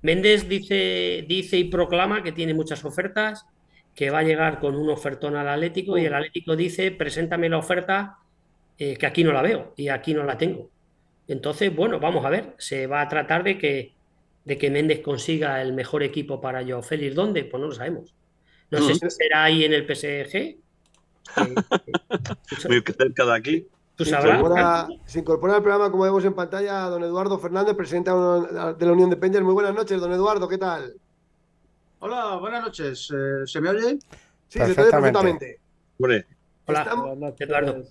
Méndez dice, dice y proclama que tiene muchas ofertas, que va a llegar con un ofertón al Atlético y el Atlético dice, preséntame la oferta eh, que aquí no la veo y aquí no la tengo. Entonces, bueno, vamos a ver, se va a tratar de que, de que Méndez consiga el mejor equipo para yo Félix. ¿Dónde? Pues no lo sabemos. No sé si será ahí en el PSG. Eh, Muy cerca de aquí. Tú Se sabrás. incorpora, se incorpora al programa, como vemos en pantalla, don Eduardo Fernández, presidente de la Unión de Peñas. Muy buenas noches, don Eduardo, ¿qué tal? Hola, buenas noches. Eh, ¿Se me oye? Sí, se te oye Perfectamente. perfectamente. Hola, Estamos, Buenas noches. Eduardo.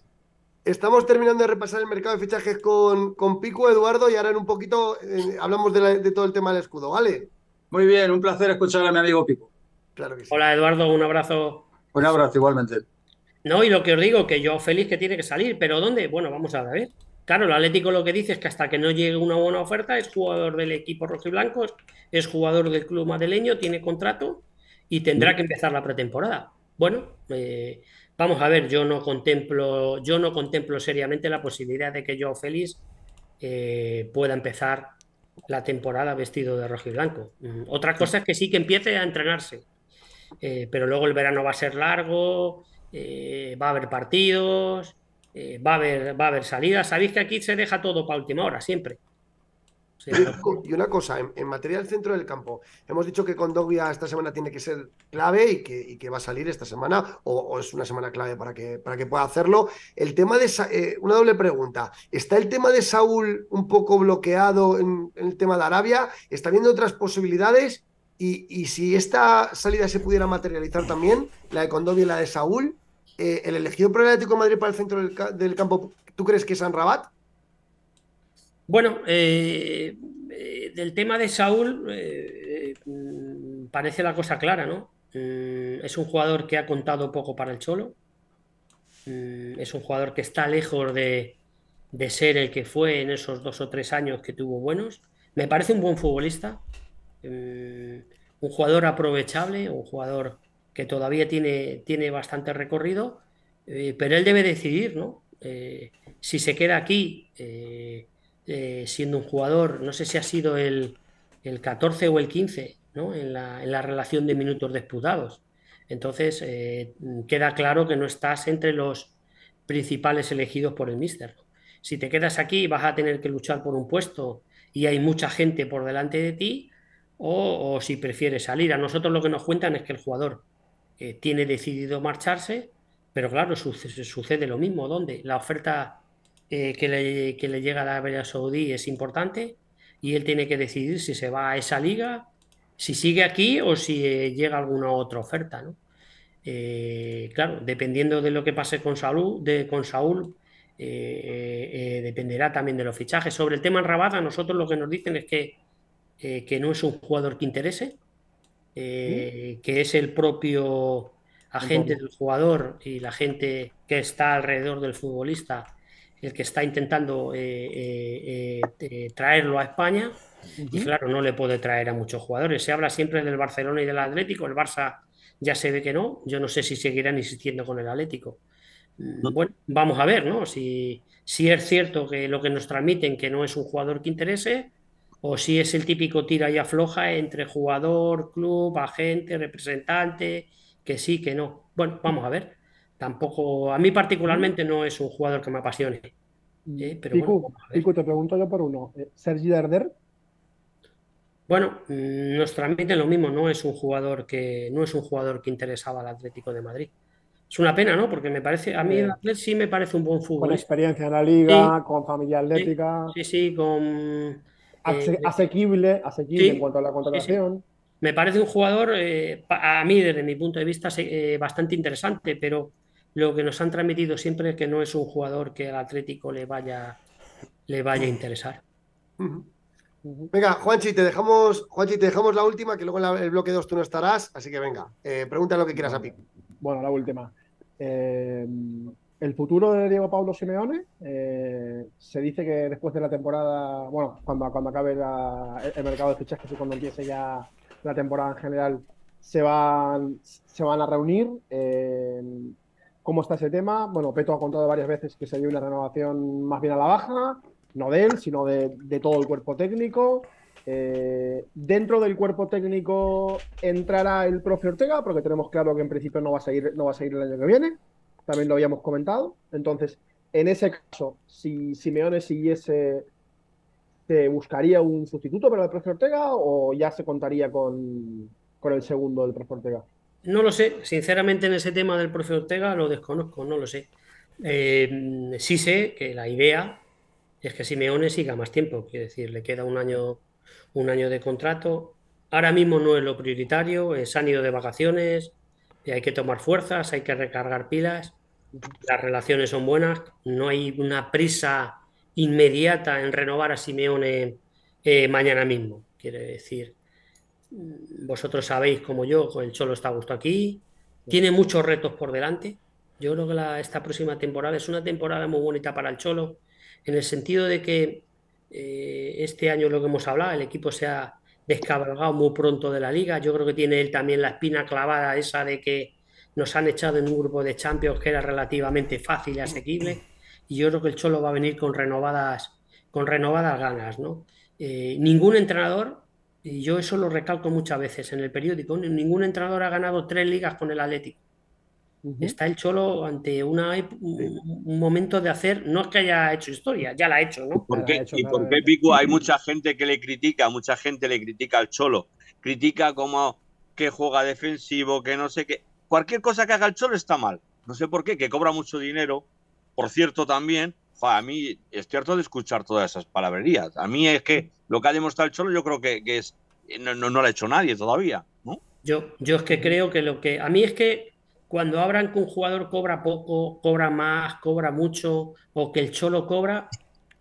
estamos terminando de repasar el mercado de fichajes con, con Pico, Eduardo, y ahora en un poquito eh, hablamos de, la- de todo el tema del escudo, ¿vale? Muy bien, un placer escuchar a mi amigo Pico. Claro que sí. Hola Eduardo, un abrazo. Un abrazo igualmente. No, y lo que os digo, que yo feliz que tiene que salir, pero ¿dónde? Bueno, vamos a ver. Claro, el Atlético lo que dice es que hasta que no llegue una buena oferta es jugador del equipo rojiblanco, es- es jugador del club madrileño, tiene contrato y tendrá que empezar la pretemporada. Bueno, eh, vamos a ver, yo no contemplo, yo no contemplo seriamente la posibilidad de que Joao Félix eh, pueda empezar la temporada vestido de rojiblanco. Mm, Otra cosa es que sí que empiece a entrenarse, Eh, pero luego el verano va a ser largo, va a haber partidos, eh, va a haber, va a haber salidas. Sabéis que aquí se deja todo para última hora, siempre. Y una cosa, en, materia del centro del campo, hemos dicho que Condogbia esta semana tiene que ser clave y que, va a salir esta semana, o, es una semana clave para que, pueda hacerlo. El tema de, eh, una doble pregunta, ¿está el tema de Saúl un poco bloqueado en, el tema de Arabia? ¿Está viendo otras posibilidades? Y, si esta salida se pudiera materializar también, la de Condogbia y la de Saúl, eh, el elegido por de Madrid para el centro del, ca- del campo, ¿tú crees que es San Rabat? Bueno, eh, eh, del tema de Saúl, mm, parece la cosa clara, ¿no? Mm, es un jugador que ha contado poco para el Cholo. Mm, es un jugador que está lejos de, ser el que fue en esos dos o tres años que tuvo buenos. Me parece un buen futbolista, un jugador aprovechable, un jugador que todavía tiene, tiene bastante recorrido, eh, pero él debe decidir, ¿no? Eh, si se queda aquí eh, siendo un jugador, no sé si ha sido el, el 14 o el 15, ¿no? En la, en la relación de minutos disputados. Entonces, queda claro que no estás entre los principales elegidos por el míster. Si te quedas aquí, vas a tener que luchar por un puesto y hay mucha gente por delante de ti, o, o si prefieres salir. A nosotros lo que nos cuentan es que el jugador eh, tiene decidido marcharse, pero claro, sucede, lo mismo. ¿Dónde? La oferta eh, que, le, que le llega a la Arabia Saudí es importante y él tiene que decidir si se va a esa liga, si sigue aquí o si eh, llega alguna otra oferta, claro, dependiendo de lo que pase con Saúl, de, con Saúl dependerá también de los fichajes. Sobre el tema en Rabat, a nosotros lo que nos dicen es que, que no es un jugador que interese, eh, que es el propio agente del jugador y la gente que está alrededor del futbolista el que está intentando eh, eh, eh, traerlo a España. Y claro, no le puede traer a muchos jugadores. Se habla siempre del Barcelona y del Atlético. El Barça ya se ve que no. Yo no sé si seguirán insistiendo con el Atlético. Bueno, vamos a ver, ¿no? Si, si es cierto que lo que nos transmiten que no es un jugador que interese, o si es el típico tira y afloja entre jugador, club, agente, representante, que sí, que no. Bueno, vamos a ver. Tampoco, a mí particularmente no es un jugador que me apasione. Eh, pero bueno, a ver. Piku, te pregunto yo por uno. Eh, Sergi Darder, Bueno, mm, nos transmiten lo mismo, no es un jugador que no es un jugador que interesaba al Atlético de Madrid. Es una pena, ¿no? Porque me parece, a mí el Atlético sí me parece un buen con futbolista. experiencia en la liga, con familia atlética, Sí, sí, con ase- eh, asequible, asequible sí, en cuanto a la sí, sí. contratación. Me parece un jugador, eh, a mí desde mi punto de vista, eh, bastante interesante, pero lo que nos han transmitido siempre es que no es un jugador que al Atlético le vaya, le vaya a interesar. Venga, Juanchi, te dejamos, Juanchi, te dejamos la última, que luego en la- el bloque 2 tú no estarás, así que venga, eh, pregunta lo que quieras a Pico. Bueno, la última. Eh, el futuro de Diego Pablo Simeone, eh, se dice que después de la temporada, bueno, cuando, cuando acabe el mercado de fichajes y cuando empiece ya la temporada en general, se van, se van a reunir. eh, ¿Cómo está ese tema? Bueno, Peto ha contado varias veces que se dio una renovación más bien a la baja, no de él, sino de, de todo el cuerpo técnico. Eh, dentro del cuerpo técnico entrará el profe Ortega, porque tenemos claro que en principio no va a seguir, no va a seguir el año que viene. También lo habíamos comentado. Entonces, en ese caso, si Simeone siguiese, ¿se buscaría un sustituto para el profe Ortega o ya se contaría con, con el segundo del profe Ortega? No lo sé, sinceramente en ese tema del profe Ortega lo desconozco, no lo sé. Eh, sí sé que la idea es que Simeone siga más tiempo, quiero decir, le queda un año, un año de contrato. Ahora mismo no es lo prioritario, se han ido de vacaciones, y hay que tomar fuerzas, hay que recargar pilas, las relaciones son buenas, no hay una prisa inmediata en renovar a Simeone eh, mañana mismo. Quiere decir, mm, vosotros sabéis como yo, el Cholo está a gusto aquí, tiene muchos retos por delante. Yo creo que la- esta próxima temporada es una temporada muy bonita para el Cholo, en el sentido de que eh, este año lo que hemos hablado, el equipo se ha descabalgado muy pronto de la liga. Yo creo que tiene él también la espina clavada esa de que nos han echado en un grupo de Champions que era relativamente fácil y asequible. Y yo creo que el Cholo va a venir con renovadas, con renovadas ganas, ¿no? Eh, ningún entrenador, y yo eso lo recalco muchas veces en el periódico, ningún entrenador ha ganado tres ligas con el Atlético. Está el Cholo ante una, un, un momento de hacer, no es que haya hecho historia, ya la ha hecho, ¿no? ¿Por Claro, qué? ha hecho, ¿Y por qué. Pico? Hay mucha gente que le critica, mucha gente le critica al Cholo. Critica como que juega defensivo, que no sé qué. Cualquier cosa que haga el Cholo está mal. No sé por qué, que cobra mucho dinero. Por cierto, también, a mí estoy harto de escuchar todas esas palabrerías. A mí es que lo que ha demostrado el Cholo yo creo que, que es no, no, no lo ha hecho nadie todavía, ¿no? Yo, yo es que creo que lo que. A mí es que cuando hablan que un jugador cobra poco, cobra más, cobra mucho, o que el Cholo cobra,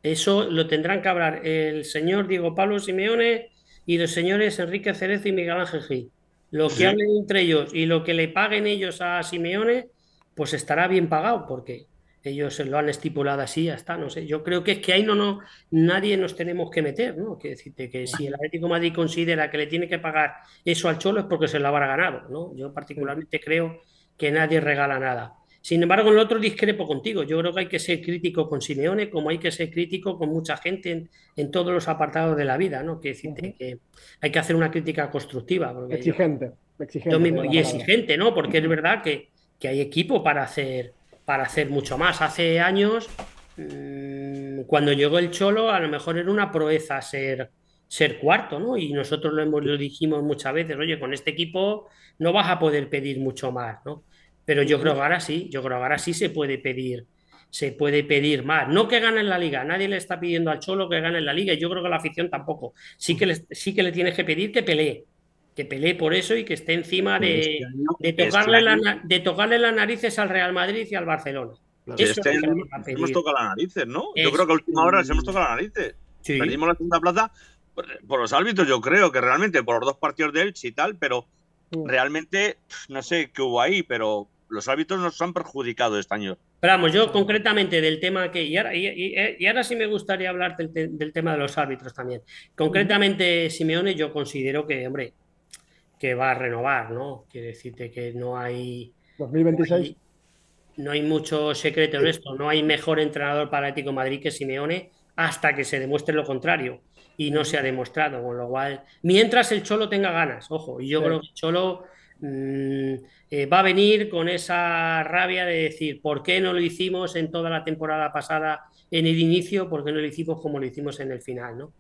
eso lo tendrán que hablar el señor Diego Pablo Simeone y los señores Enrique Cerezo y Miguel Ángel Gil. Lo que Sí. hablen entre ellos y lo que le paguen ellos a Simeone, pues estará bien pagado, porque ellos lo han estipulado así, ya está, no sé. Yo creo que es que ahí no, no, nadie nos tenemos que meter, ¿no? Que decirte que si el Atlético de Madrid considera que le tiene que pagar eso al Cholo es porque se lo habrá ganado, ¿no? Yo particularmente creo que nadie regala nada. Sin embargo, en lo otro discrepo contigo. Yo creo que hay que ser crítico con Simeone, como hay que ser crítico con mucha gente en, en todos los apartados de la vida, ¿no? Que que hay que hacer una crítica constructiva. Exigente, exigente. yo mismo- sería y exigente, ¿no? Porque es verdad que, que hay equipo para hacer, para hacer mucho más. Hace años, mm, cuando llegó el Cholo, a lo mejor era una proeza ser, ser cuarto, ¿no? Y nosotros lo, hemos, lo dijimos muchas veces, oye, con este equipo no vas a poder pedir mucho más, ¿no? Pero yo creo que ahora sí, yo creo que ahora sí se puede pedir, se puede pedir más. No que gane en la liga, nadie le está pidiendo al Cholo que gane en la liga, y yo creo que la afición tampoco. Sí que le, sí que le tienes que pedir que pelee, que pelee por eso y que esté encima de, Este año- de este tocarle, la de tocarle las narices al Real Madrid y al Barcelona. Claro. Eso Este hemos tocado las narices, ¿no? Yo creo que a última hora nos hemos tocado las narices. Sí. Perdimos la segunda plaza por, los árbitros, yo creo que realmente por los dos partidos de Elche y tal, pero realmente no sé qué hubo ahí, pero los árbitros nos han perjudicado este año. Pero vamos, yo concretamente del tema que. Y ahora, y, y- y ahora sí me gustaría hablar del, te- del tema de los árbitros también. Concretamente, Simeone, yo considero que, hombre, que va a renovar, ¿no? Quiere decirte que no hay. 2026. No hay mucho secreto en esto. No hay mejor entrenador para Atlético de Madrid que Simeone hasta que se demuestre lo contrario. Y no se ha demostrado, con lo cual, mientras el Cholo tenga ganas, ojo, y yo Sí. creo que el Cholo mm, eh, va a venir con esa rabia de decir, ¿por qué no lo hicimos en toda la temporada pasada en el inicio? ¿Por qué no lo hicimos como lo hicimos en el final, ¿no?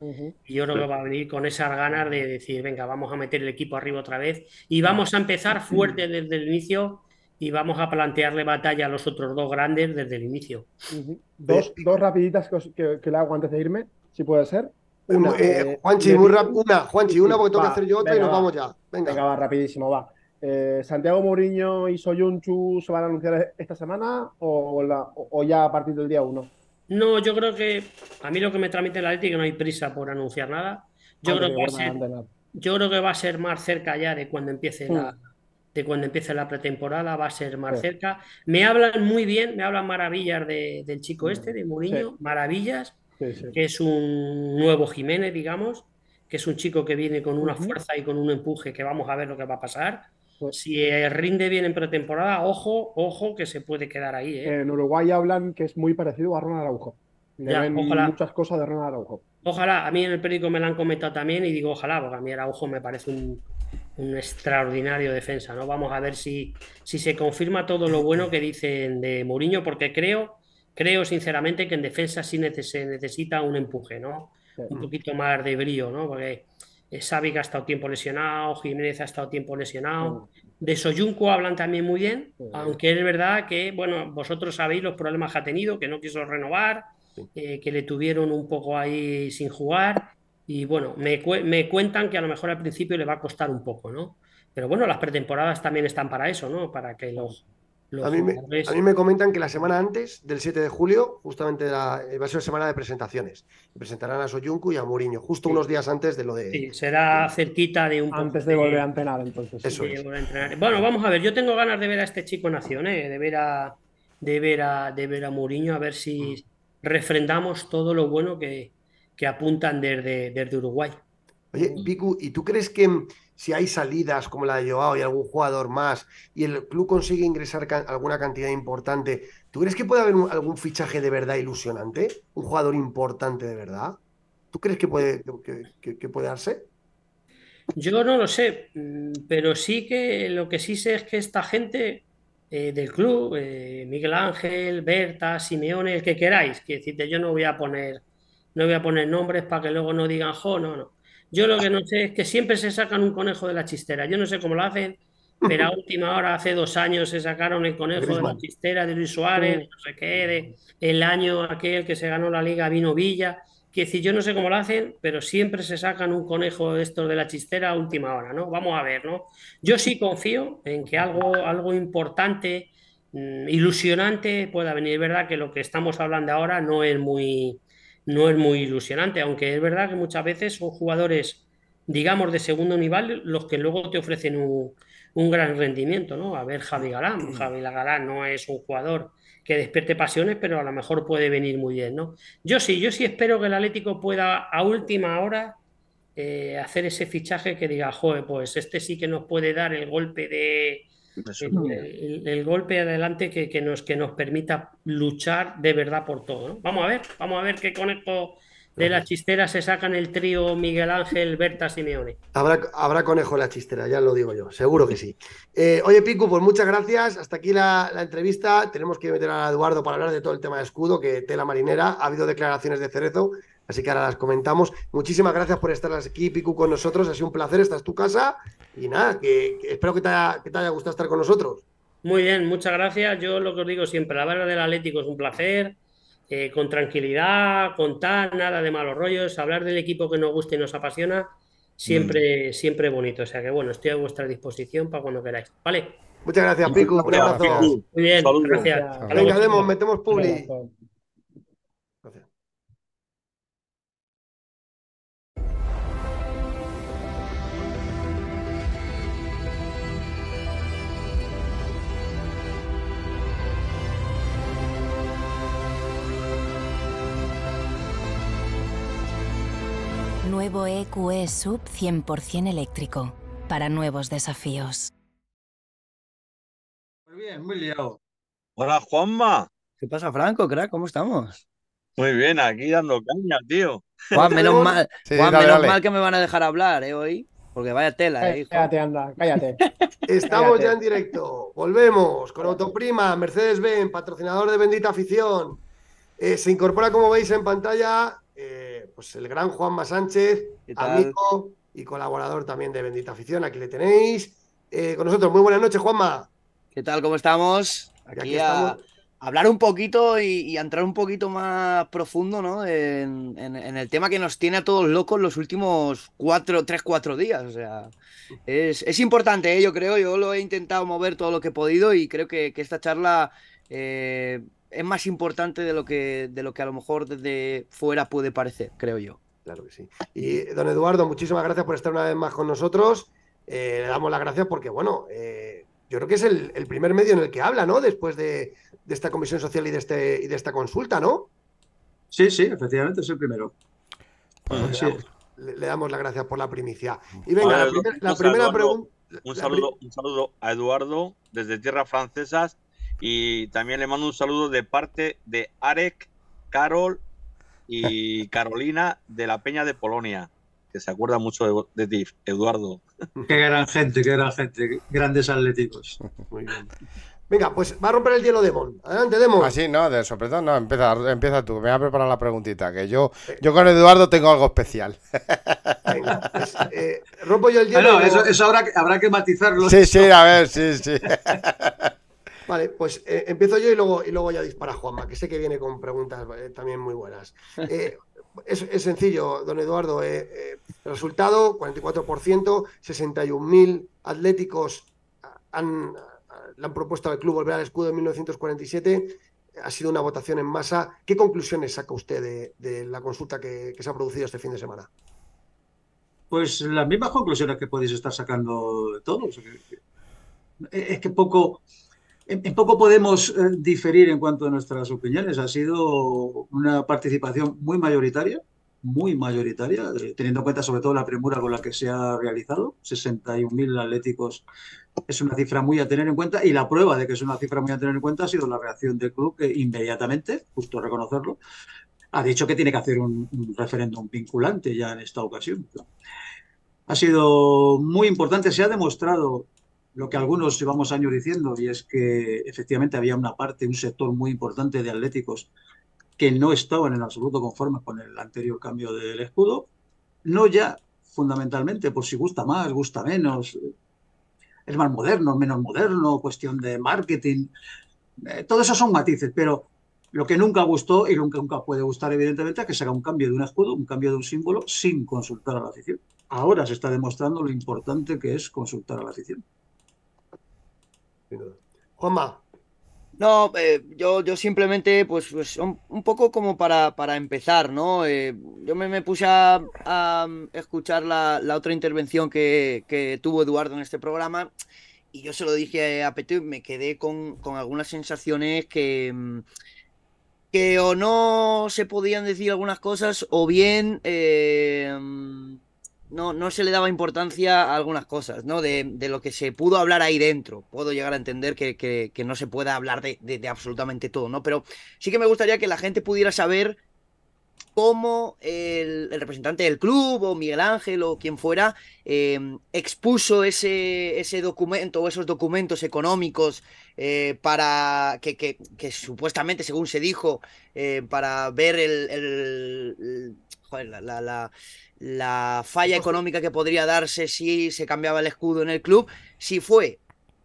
Y yo creo que va a venir con esas ganas de decir, venga, vamos a meter el equipo arriba otra vez y vamos a empezar fuerte desde el inicio y vamos a plantearle batalla a los otros dos grandes desde el inicio. Dos, dos rapiditas que, os- que- que le hago antes de irme, si puede ser. Eh, Una, eh, Juanchi, Leti- muy rápido. Una, Juanchi, una porque tengo que hacer yo otra y nos va. vamos ya. Venga. Venga, va, rapidísimo, va. Eh, ¿Santiago Mourinho y Soyunchu se van a anunciar esta semana o, la- ya a partir del día 1? No, yo creo que a mí lo que me transmite el Atlético que no hay prisa por anunciar nada. Yo creo que va a ser, yo creo que va a ser más cerca ya de cuando empiece la, de cuando empiece la pretemporada, va a ser más Sí. cerca. Me hablan muy bien, me hablan maravillas de- del chico Mm, este, de Mourinho, maravillas. Sí, sí. que es un nuevo Jiménez, digamos, que es un chico que viene con una fuerza y con un empuje que vamos a ver lo que va a pasar. Pues- Si eh, rinde bien en pretemporada, ojo, ojo, que se puede quedar ahí, ¿eh? En Uruguay hablan que es muy parecido a Ronald Araujo. Le Ya, ven ojalá. muchas cosas de Ronald Araujo. Ojalá, a mí en el periódico me lo han comentado también y digo ojalá, porque a mí Araujo me parece un, un extraordinario defensa, ¿no? Vamos a ver si, si se confirma todo lo bueno que dicen de Mourinho, porque creo, creo sinceramente que en defensa sí se necesita un empuje, ¿no? Sí. Un poquito más de brío, ¿no? Porque eh, Savic ha estado tiempo lesionado, Jiménez ha estado tiempo lesionado. De Soyuncu hablan también muy bien, Sí. aunque es verdad que, bueno, vosotros sabéis los problemas que ha tenido, que no quiso renovar, eh, que le tuvieron un poco ahí sin jugar. Y bueno, me, cue- me cuentan que a lo mejor al principio le va a costar un poco, ¿no? Pero bueno, las pretemporadas también están para eso, ¿no? Para que los, los A mí, me, jugadores- a mí me comentan que la semana antes del 7 de julio, justamente la- va a ser semana de presentaciones. Presentarán a Soyuncu y a Mourinho, justo Sí. unos días antes de lo de. Sí, será cerquita de un Antes de volver a entrenar, entonces. Eso de es. volver a entrenar. Bueno, vamos a ver, yo tengo ganas de ver a este chico en acción, ¿eh? De ver a, de ver a, de ver a Mourinho, a ver si refrendamos todo lo bueno que, que apuntan desde, desde Uruguay. Oye, Piku, ¿y tú crees que mm, si hay salidas como la de Joao y algún jugador más y el club consigue ingresar alguna cantidad importante, ¿tú crees que puede haber algún fichaje de verdad ilusionante? ¿Un jugador importante de verdad? ¿Tú crees que puede, que puede darse? Yo no lo sé, mm, pero sí que lo que sí sé es que esta gente eh, del club, eh, Miguel Ángel, Berta, Simeone, el que queráis, que decirte, yo no voy a poner, no voy a poner nombres para que luego no digan, jo, no, no. Yo lo que no sé es que siempre se sacan un conejo de la chistera. Yo no sé cómo lo hacen, pero a última hora, hace dos años, se sacaron el conejo de la chistera de Luis Suárez, no sé qué, de el año aquel que se ganó la Liga vino Villa. Que decir, yo no sé cómo lo hacen, pero siempre se sacan un conejo de estos de la chistera a última hora, ¿no? Vamos a ver, ¿no? Yo sí confío en que algo, algo importante, mm, ilusionante pueda venir. Es verdad que lo que estamos hablando ahora no es muy, no es muy ilusionante, aunque es verdad que muchas veces son jugadores, digamos, de segundo nivel los que luego te ofrecen un, un gran rendimiento, ¿no? A ver, Javi Galán. Javi Galán no es un jugador que despierte pasiones, pero a lo mejor puede venir muy bien, ¿no? Yo sí, yo sí espero que el Atlético pueda a última hora eh, hacer ese fichaje que diga, joder, pues este sí que nos puede dar el golpe de. El, golpe adelante que, que nos, que nos permita luchar de verdad por todo, ¿no? Vamos a ver, vamos a ver qué conejo de la chistera se sacan el trío Miguel Ángel, Berta, Simeone. Habrá, habrá conejo en la chistera, ya lo digo yo, seguro que sí. Eh, oye, Piku, pues muchas gracias. Hasta aquí la, la entrevista. Tenemos que meter a Eduardo para hablar de todo el tema de escudo, que tela marinera. Ha habido declaraciones de Cerezo, así que ahora las comentamos. Muchísimas gracias por estar aquí, Piku, con nosotros. Ha sido un placer, esta es tu casa. Y nada, que, que espero que te, haya, que te haya gustado estar con nosotros. Muy bien, muchas gracias. Yo lo que os digo siempre, hablar del Atlético es un placer, eh, con tranquilidad, con tal, nada de malos rollos, hablar del equipo que nos gusta y nos apasiona, siempre, siempre bonito. O sea que bueno, estoy a vuestra disposición para cuando queráis. ¿Vale? Muchas gracias, Piku. Un abrazo. Muy bien, Saludos. gracias. Venga, Demos, metemos publi. Nuevo EQE Sub 100% eléctrico. Para nuevos desafíos. Muy bien, muy liado. Hola, Juanma. ¿Qué pasa, Franco, crack? ¿Cómo estamos? Muy bien, aquí dando caña, tío. Juan, menos mal, Sí, Juan, dale, menos dale. mal que me van a dejar hablar, ¿eh? Hoy, porque vaya tela, ¿eh, hijo? Cállate, anda, cállate. Estamos Cállate. ya en directo. Volvemos con Autoprima, Mercedes-Benz, patrocinador de Bendita Afición. Eh, se incorpora, como veis en pantalla, eh, pues el gran Juanma Sánchez, amigo y colaborador también de Bendita Afición. Aquí le tenéis. Eh, con nosotros, muy buenas noches, Juanma. ¿Qué tal? ¿Cómo estamos? Aquí a estamos. hablar un poquito y, entrar un poquito más profundo, ¿no? En, en- en el tema que nos tiene a todos locos los últimos cuatro, tres, cuatro días. O sea, es, es importante, ¿eh? Yo creo, yo lo he intentado mover todo lo que he podido y creo que, que esta charla eh, es más importante de lo que, de lo que a lo mejor desde fuera puede parecer, creo yo. Claro que sí. Y don Eduardo, muchísimas gracias por estar una vez más con nosotros. Eh, le damos las gracias porque, bueno, eh, yo creo que es el, el primer medio en el que habla, ¿no? Después de, de esta comisión social y de, este, y de esta consulta, ¿no? Sí, sí, efectivamente, es el primero. Le, damos, le, le damos las gracias por la primicia. Y venga, la, primer- primera pregunta. Un saludo, un saludo a Eduardo desde tierras francesas y también le mando un saludo de parte de Arek, Carol y Carolina de la Peña de Polonia, que se acuerda mucho de, de ti, Eduardo. Qué gran gente, qué gran gente, grandes atléticos. Muy bien. Venga, pues va a romper el hielo Demon. Adelante, Demon. Así, no, de sopetón, no, empieza, empieza tú, me voy a preparar la preguntita, que yo, yo con Eduardo tengo algo especial. Venga, pues, eh, rompo yo el Ah, hielo. no, y eso, eso habrá que matizarlo. Sí, sí, a ver, sí, sí. Vale, pues eh, empiezo yo y luego, y luego ya dispara Juanma, que sé que viene con preguntas eh, también muy buenas. Eh, es, es sencillo, don Eduardo. resultado, 44%, 61.000 atléticos han, le han propuesto al club volver al escudo en 1947. Ha sido una votación en masa. ¿Qué conclusiones saca usted de, de la consulta que, que se ha producido este fin de semana? Pues las mismas conclusiones que podéis estar sacando todos. Es que poco, en, poco podemos eh, diferir en cuanto a nuestras opiniones. Ha sido una participación muy mayoritaria, muy mayoritaria, eh, teniendo en cuenta sobre todo la premura con la que se ha realizado. 61.000 atléticos es una cifra muy a tener en cuenta y la prueba de que es una cifra muy a tener en cuenta ha sido la reacción del club que inmediatamente, justo reconocerlo, ha dicho que tiene que hacer un, un referéndum vinculante ya en esta ocasión. Ha sido muy importante, se ha demostrado lo que algunos llevamos años diciendo, y es que efectivamente había una parte, un sector muy importante de atléticos que no estaban en absoluto conformes con el anterior cambio del escudo, no ya fundamentalmente por si gusta más, gusta menos, es más moderno, menos moderno, cuestión de marketing, eh, todo eso son matices, pero lo que nunca gustó y nunca, nunca puede gustar, evidentemente, es que se haga un cambio de un escudo, un cambio de un símbolo, sin consultar a la afición. Ahora se está demostrando lo importante que es consultar a la afición. Juanma. No, eh, yo, yo simplemente, pues, pues un, poco como para, para empezar, ¿no? Eh, yo me, me puse a, escuchar la, la otra intervención que, que tuvo Eduardo en este programa y yo se lo dije a Petu y me quedé con, con algunas sensaciones que, que o no se podían decir algunas cosas o bien eh, no, no se le daba importancia a algunas cosas, ¿no? De, de lo que se pudo hablar ahí dentro. Puedo llegar a entender que, que- que no se pueda hablar de, de- absolutamente todo, ¿no? Pero sí que me gustaría que la gente pudiera saber cómo el, representante del club o Miguel Ángel o quien fuera eh, expuso ese, ese documento o esos documentos económicos eh, para que, que- supuestamente, según se dijo, eh, para ver el- joder, la, la- la- la falla económica que podría darse si se cambiaba el escudo en el club, si fue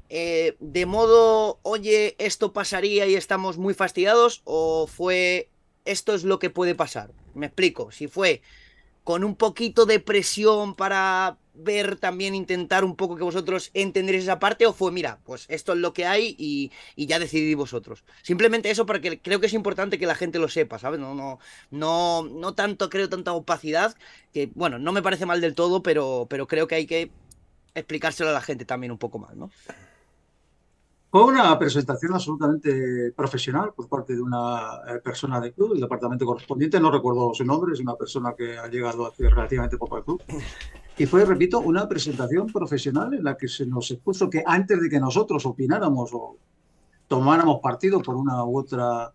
eh, de modo, oye, esto pasaría y estamos muy fastidiados, o fue, esto es lo que puede pasar. Me explico, si fue con un poquito de presión para ver también, intentar un poco que vosotros entendéis esa parte, o fue, mira, pues esto es lo que hay y, ya decidid vosotros. Simplemente eso porque creo que es importante que la gente lo sepa, ¿sabes? No, no, no, no tanto, creo, tanta opacidad, que bueno, no me parece mal del todo, pero, pero creo que hay que explicárselo a la gente también un poco más, ¿no? Fue una presentación absolutamente profesional por parte de una eh, persona del club, el departamento correspondiente, no recuerdo su nombre, es una persona que ha llegado hace relativamente poco al club. Y fue, repito, una presentación profesional en la que se nos expuso que antes de que nosotros opináramos o tomáramos partido por una u otra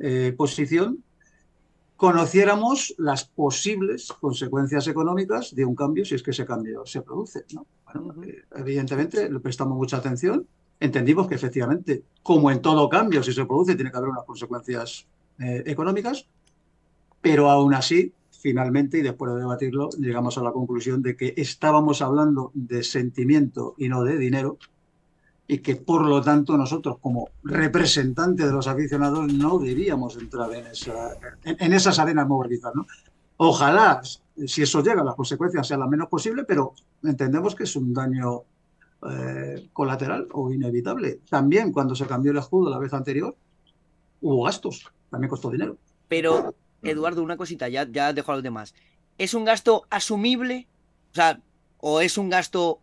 eh, posición, conociéramos las posibles consecuencias económicas de un cambio si es que ese cambio se produce. ¿no? Bueno, eh, evidentemente le prestamos mucha atención, entendimos que efectivamente, como en todo cambio, si se produce, tiene que haber unas consecuencias eh, económicas, pero aún así, finalmente, y después de debatirlo, llegamos a la conclusión de que estábamos hablando de sentimiento y no de dinero, y que por lo tanto nosotros como representantes de los aficionados no debíamos entrar en, esa, en, esas arenas movilizas. ¿no? Ojalá, si eso llega, las consecuencias sean las menos posibles, pero entendemos que es un daño eh, colateral o inevitable. También cuando se cambió el escudo la vez anterior, hubo gastos, también costó dinero. Pero, Eduardo, una cosita, ya, ya dejo a los demás. ¿Es un gasto asumible? O sea, ¿o es un gasto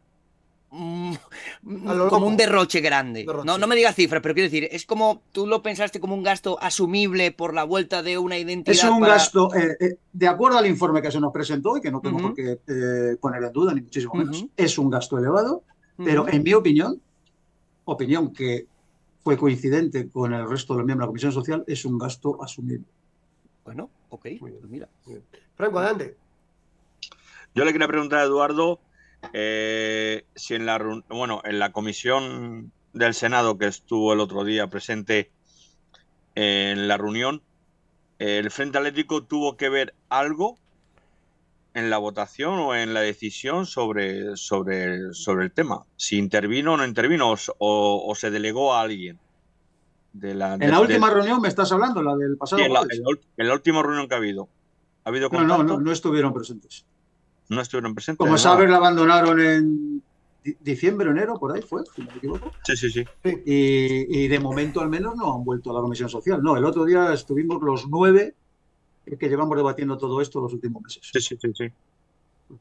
mm, como loco. un derroche grande. Derroche. No, no me digas cifras, pero quiero decir, es como tú lo pensaste como un gasto asumible por la vuelta de una identidad. Es un para- gasto, eh, eh, de acuerdo al informe que se nos presentó y que no tengo Ujú. por qué eh, poner en duda, ni muchísimo menos, Ujú. es un gasto elevado, pero en mi opinión, opinión que fue coincidente con el resto de los miembros de la Comisión Social, es un gasto asumible. Bueno, ok, Muy bien. pues mira. Franco, adelante. Yo le quería preguntar a Eduardo eh, si en la, bueno, en la comisión del Senado que estuvo el otro día presente en la reunión, el Frente Atlético tuvo que ver algo en la votación o en la decisión sobre, sobre, sobre el tema. Si intervino o no intervino o, s- o- o se delegó a alguien. De la, En la última de- reunión me estás hablando, la del pasado sí, en, la, jueves. en la ul- en la última reunión que ha habido. ¿Ha habido No, no, no, no estuvieron presentes. No estuvieron presentes. Como sabes, la abandonaron en di- diciembre, enero, por ahí fue, si no me equivoco. Sí, sí, sí. Y, y de momento al menos no han vuelto a la Comisión Social. No, el otro día estuvimos los nueve que llevamos debatiendo todo esto los últimos meses. Sí, sí, sí, sí.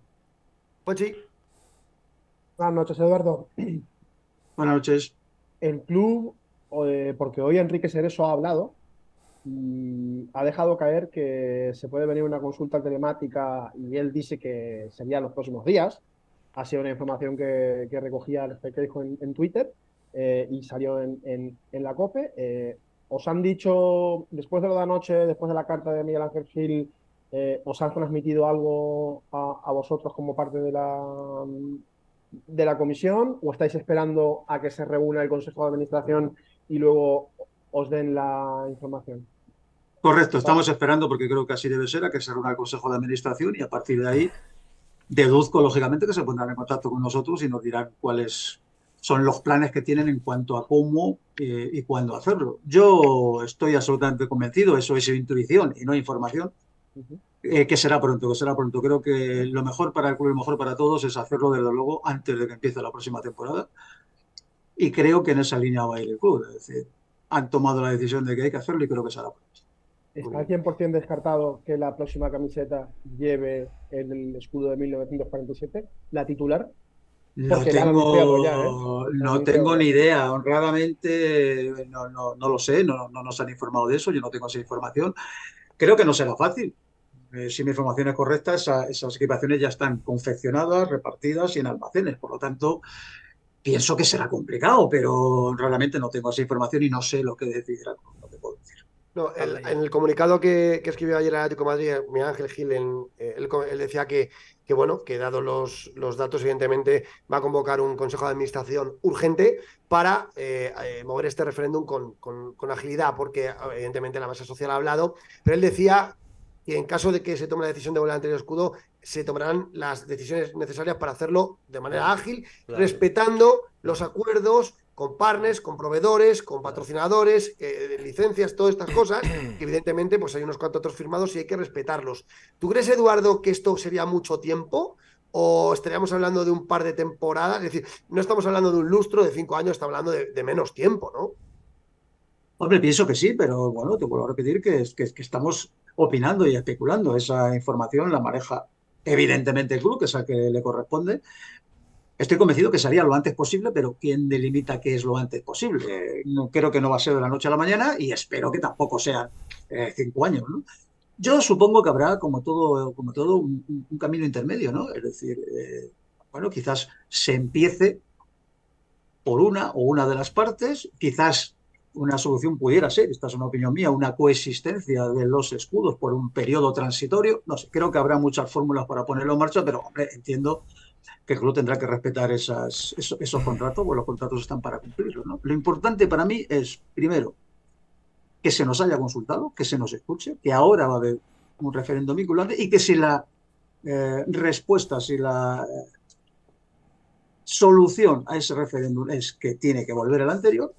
Pochi. Buenas noches, Eduardo. Buenas noches. El club, eh, porque hoy Enrique Cerezo ha hablado y ha dejado caer que se puede venir una consulta telemática y él dice que sería en los próximos días. Ha sido una información que, que recogía el que dijo en, en Twitter eh, y salió en, en- en la COPE. Eh, ¿Os han dicho, después de lo de anoche, después de la carta de Miguel Ángel Gil, eh, os han transmitido algo a, a vosotros como parte de la, de la comisión o estáis esperando a que se reúna el Consejo de Administración y luego os den la información? Correcto, estamos esperando porque creo que así debe ser, a que se reúna el Consejo de Administración y a partir de ahí deduzco lógicamente que se pondrán en contacto con nosotros y nos dirán cuáles son los planes que tienen en cuanto a cómo eh, y cuándo hacerlo. Yo estoy absolutamente convencido, eso es intuición y no información, eh, que será pronto, que será pronto. Creo que lo mejor para el club y lo mejor para todos es hacerlo desde luego antes de que empiece la próxima temporada. Y creo que en esa línea va a ir el club. Es decir, han tomado la decisión de que hay que hacerlo y creo que será pronto. ¿Está al 100% descartado que la próxima camiseta lleve el escudo de 1947, la titular? No la han anunciado ya, ¿eh? tengo, no tengo ni idea. Honradamente, no, no, no lo sé, no, no nos han informado de eso, yo no tengo esa información. Creo que no será fácil. Eh, si mi información es correcta, esa- esas equipaciones ya están confeccionadas, repartidas y en almacenes. Por lo tanto, pienso que será complicado, pero realmente no tengo esa información y no sé lo que decidirá. No te puedo decir. No, el- en el comunicado que, que escribió ayer el Atlético de Madrid, Miguel Ángel Gil, en- eh, él, él decía que, que, bueno, que dados los, los datos, evidentemente va a convocar un consejo de administración urgente para eh, eh, mover este referéndum con, con- con agilidad, porque evidentemente la masa social ha hablado, pero él decía que en caso de que se tome la decisión de volver al anterior escudo, se tomarán las decisiones necesarias para hacerlo de manera ágil, Claro. respetando los acuerdos con partners, con proveedores, con patrocinadores, eh, licencias, todas estas cosas, que evidentemente pues hay unos contratos firmados y hay que respetarlos. ¿Tú crees, Eduardo, que esto sería mucho tiempo? ¿O estaríamos hablando de un par de temporadas? Es decir, no estamos hablando de un lustro de cinco años, estamos hablando de, de menos tiempo, ¿no? Hombre, pienso que sí, pero bueno, te vuelvo a repetir que, que, que estamos opinando y especulando. Esa información la maneja evidentemente el club, que es que le corresponde. Estoy convencido que sería lo antes posible, pero ¿quién delimita qué es lo antes posible? No, creo que no va a ser de la noche a la mañana y espero que tampoco sean eh, cinco años, ¿no? Yo supongo que habrá, como todo, como todo un camino intermedio, ¿no? Es decir, eh, bueno, quizás se empiece por una o una de las partes, quizás una solución pudiera ser, esta es una opinión mía, una coexistencia de los escudos por un periodo transitorio. No sé, creo que habrá muchas fórmulas para ponerlo en marcha, pero hombre, entiendo que el club tendrá que respetar esos, contratos, pues los contratos están para cumplirlos. ¿no? Lo importante para mí es, primero, que se nos haya consultado, que se nos escuche, que ahora va a haber un referéndum vinculante y que si la eh, respuesta, si la eh, solución a ese referéndum es que tiene que volver al anterior,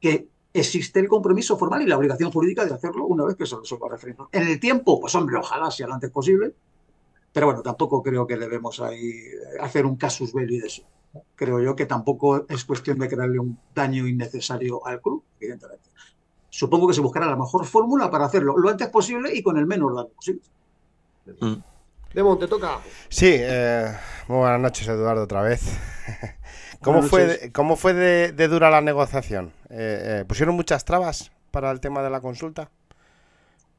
que existe el compromiso formal y la obligación jurídica de hacerlo una vez que se resuelva el referéndum. En el tiempo, pues hombre, ojalá sea lo antes posible, pero bueno, tampoco creo que debemos ahí hacer un casus belli de eso. Creo yo que tampoco es cuestión de crearle un daño innecesario al club, evidentemente. Supongo que se buscará la mejor fórmula para hacerlo lo antes posible y con el menor daño posible. Demon, te toca. Sí, eh, muy buenas noches, Eduardo, otra vez. ¿Cómo fue, de- cómo fue de, de dura la negociación? Eh, eh, ¿Pusieron muchas trabas para el tema de la consulta?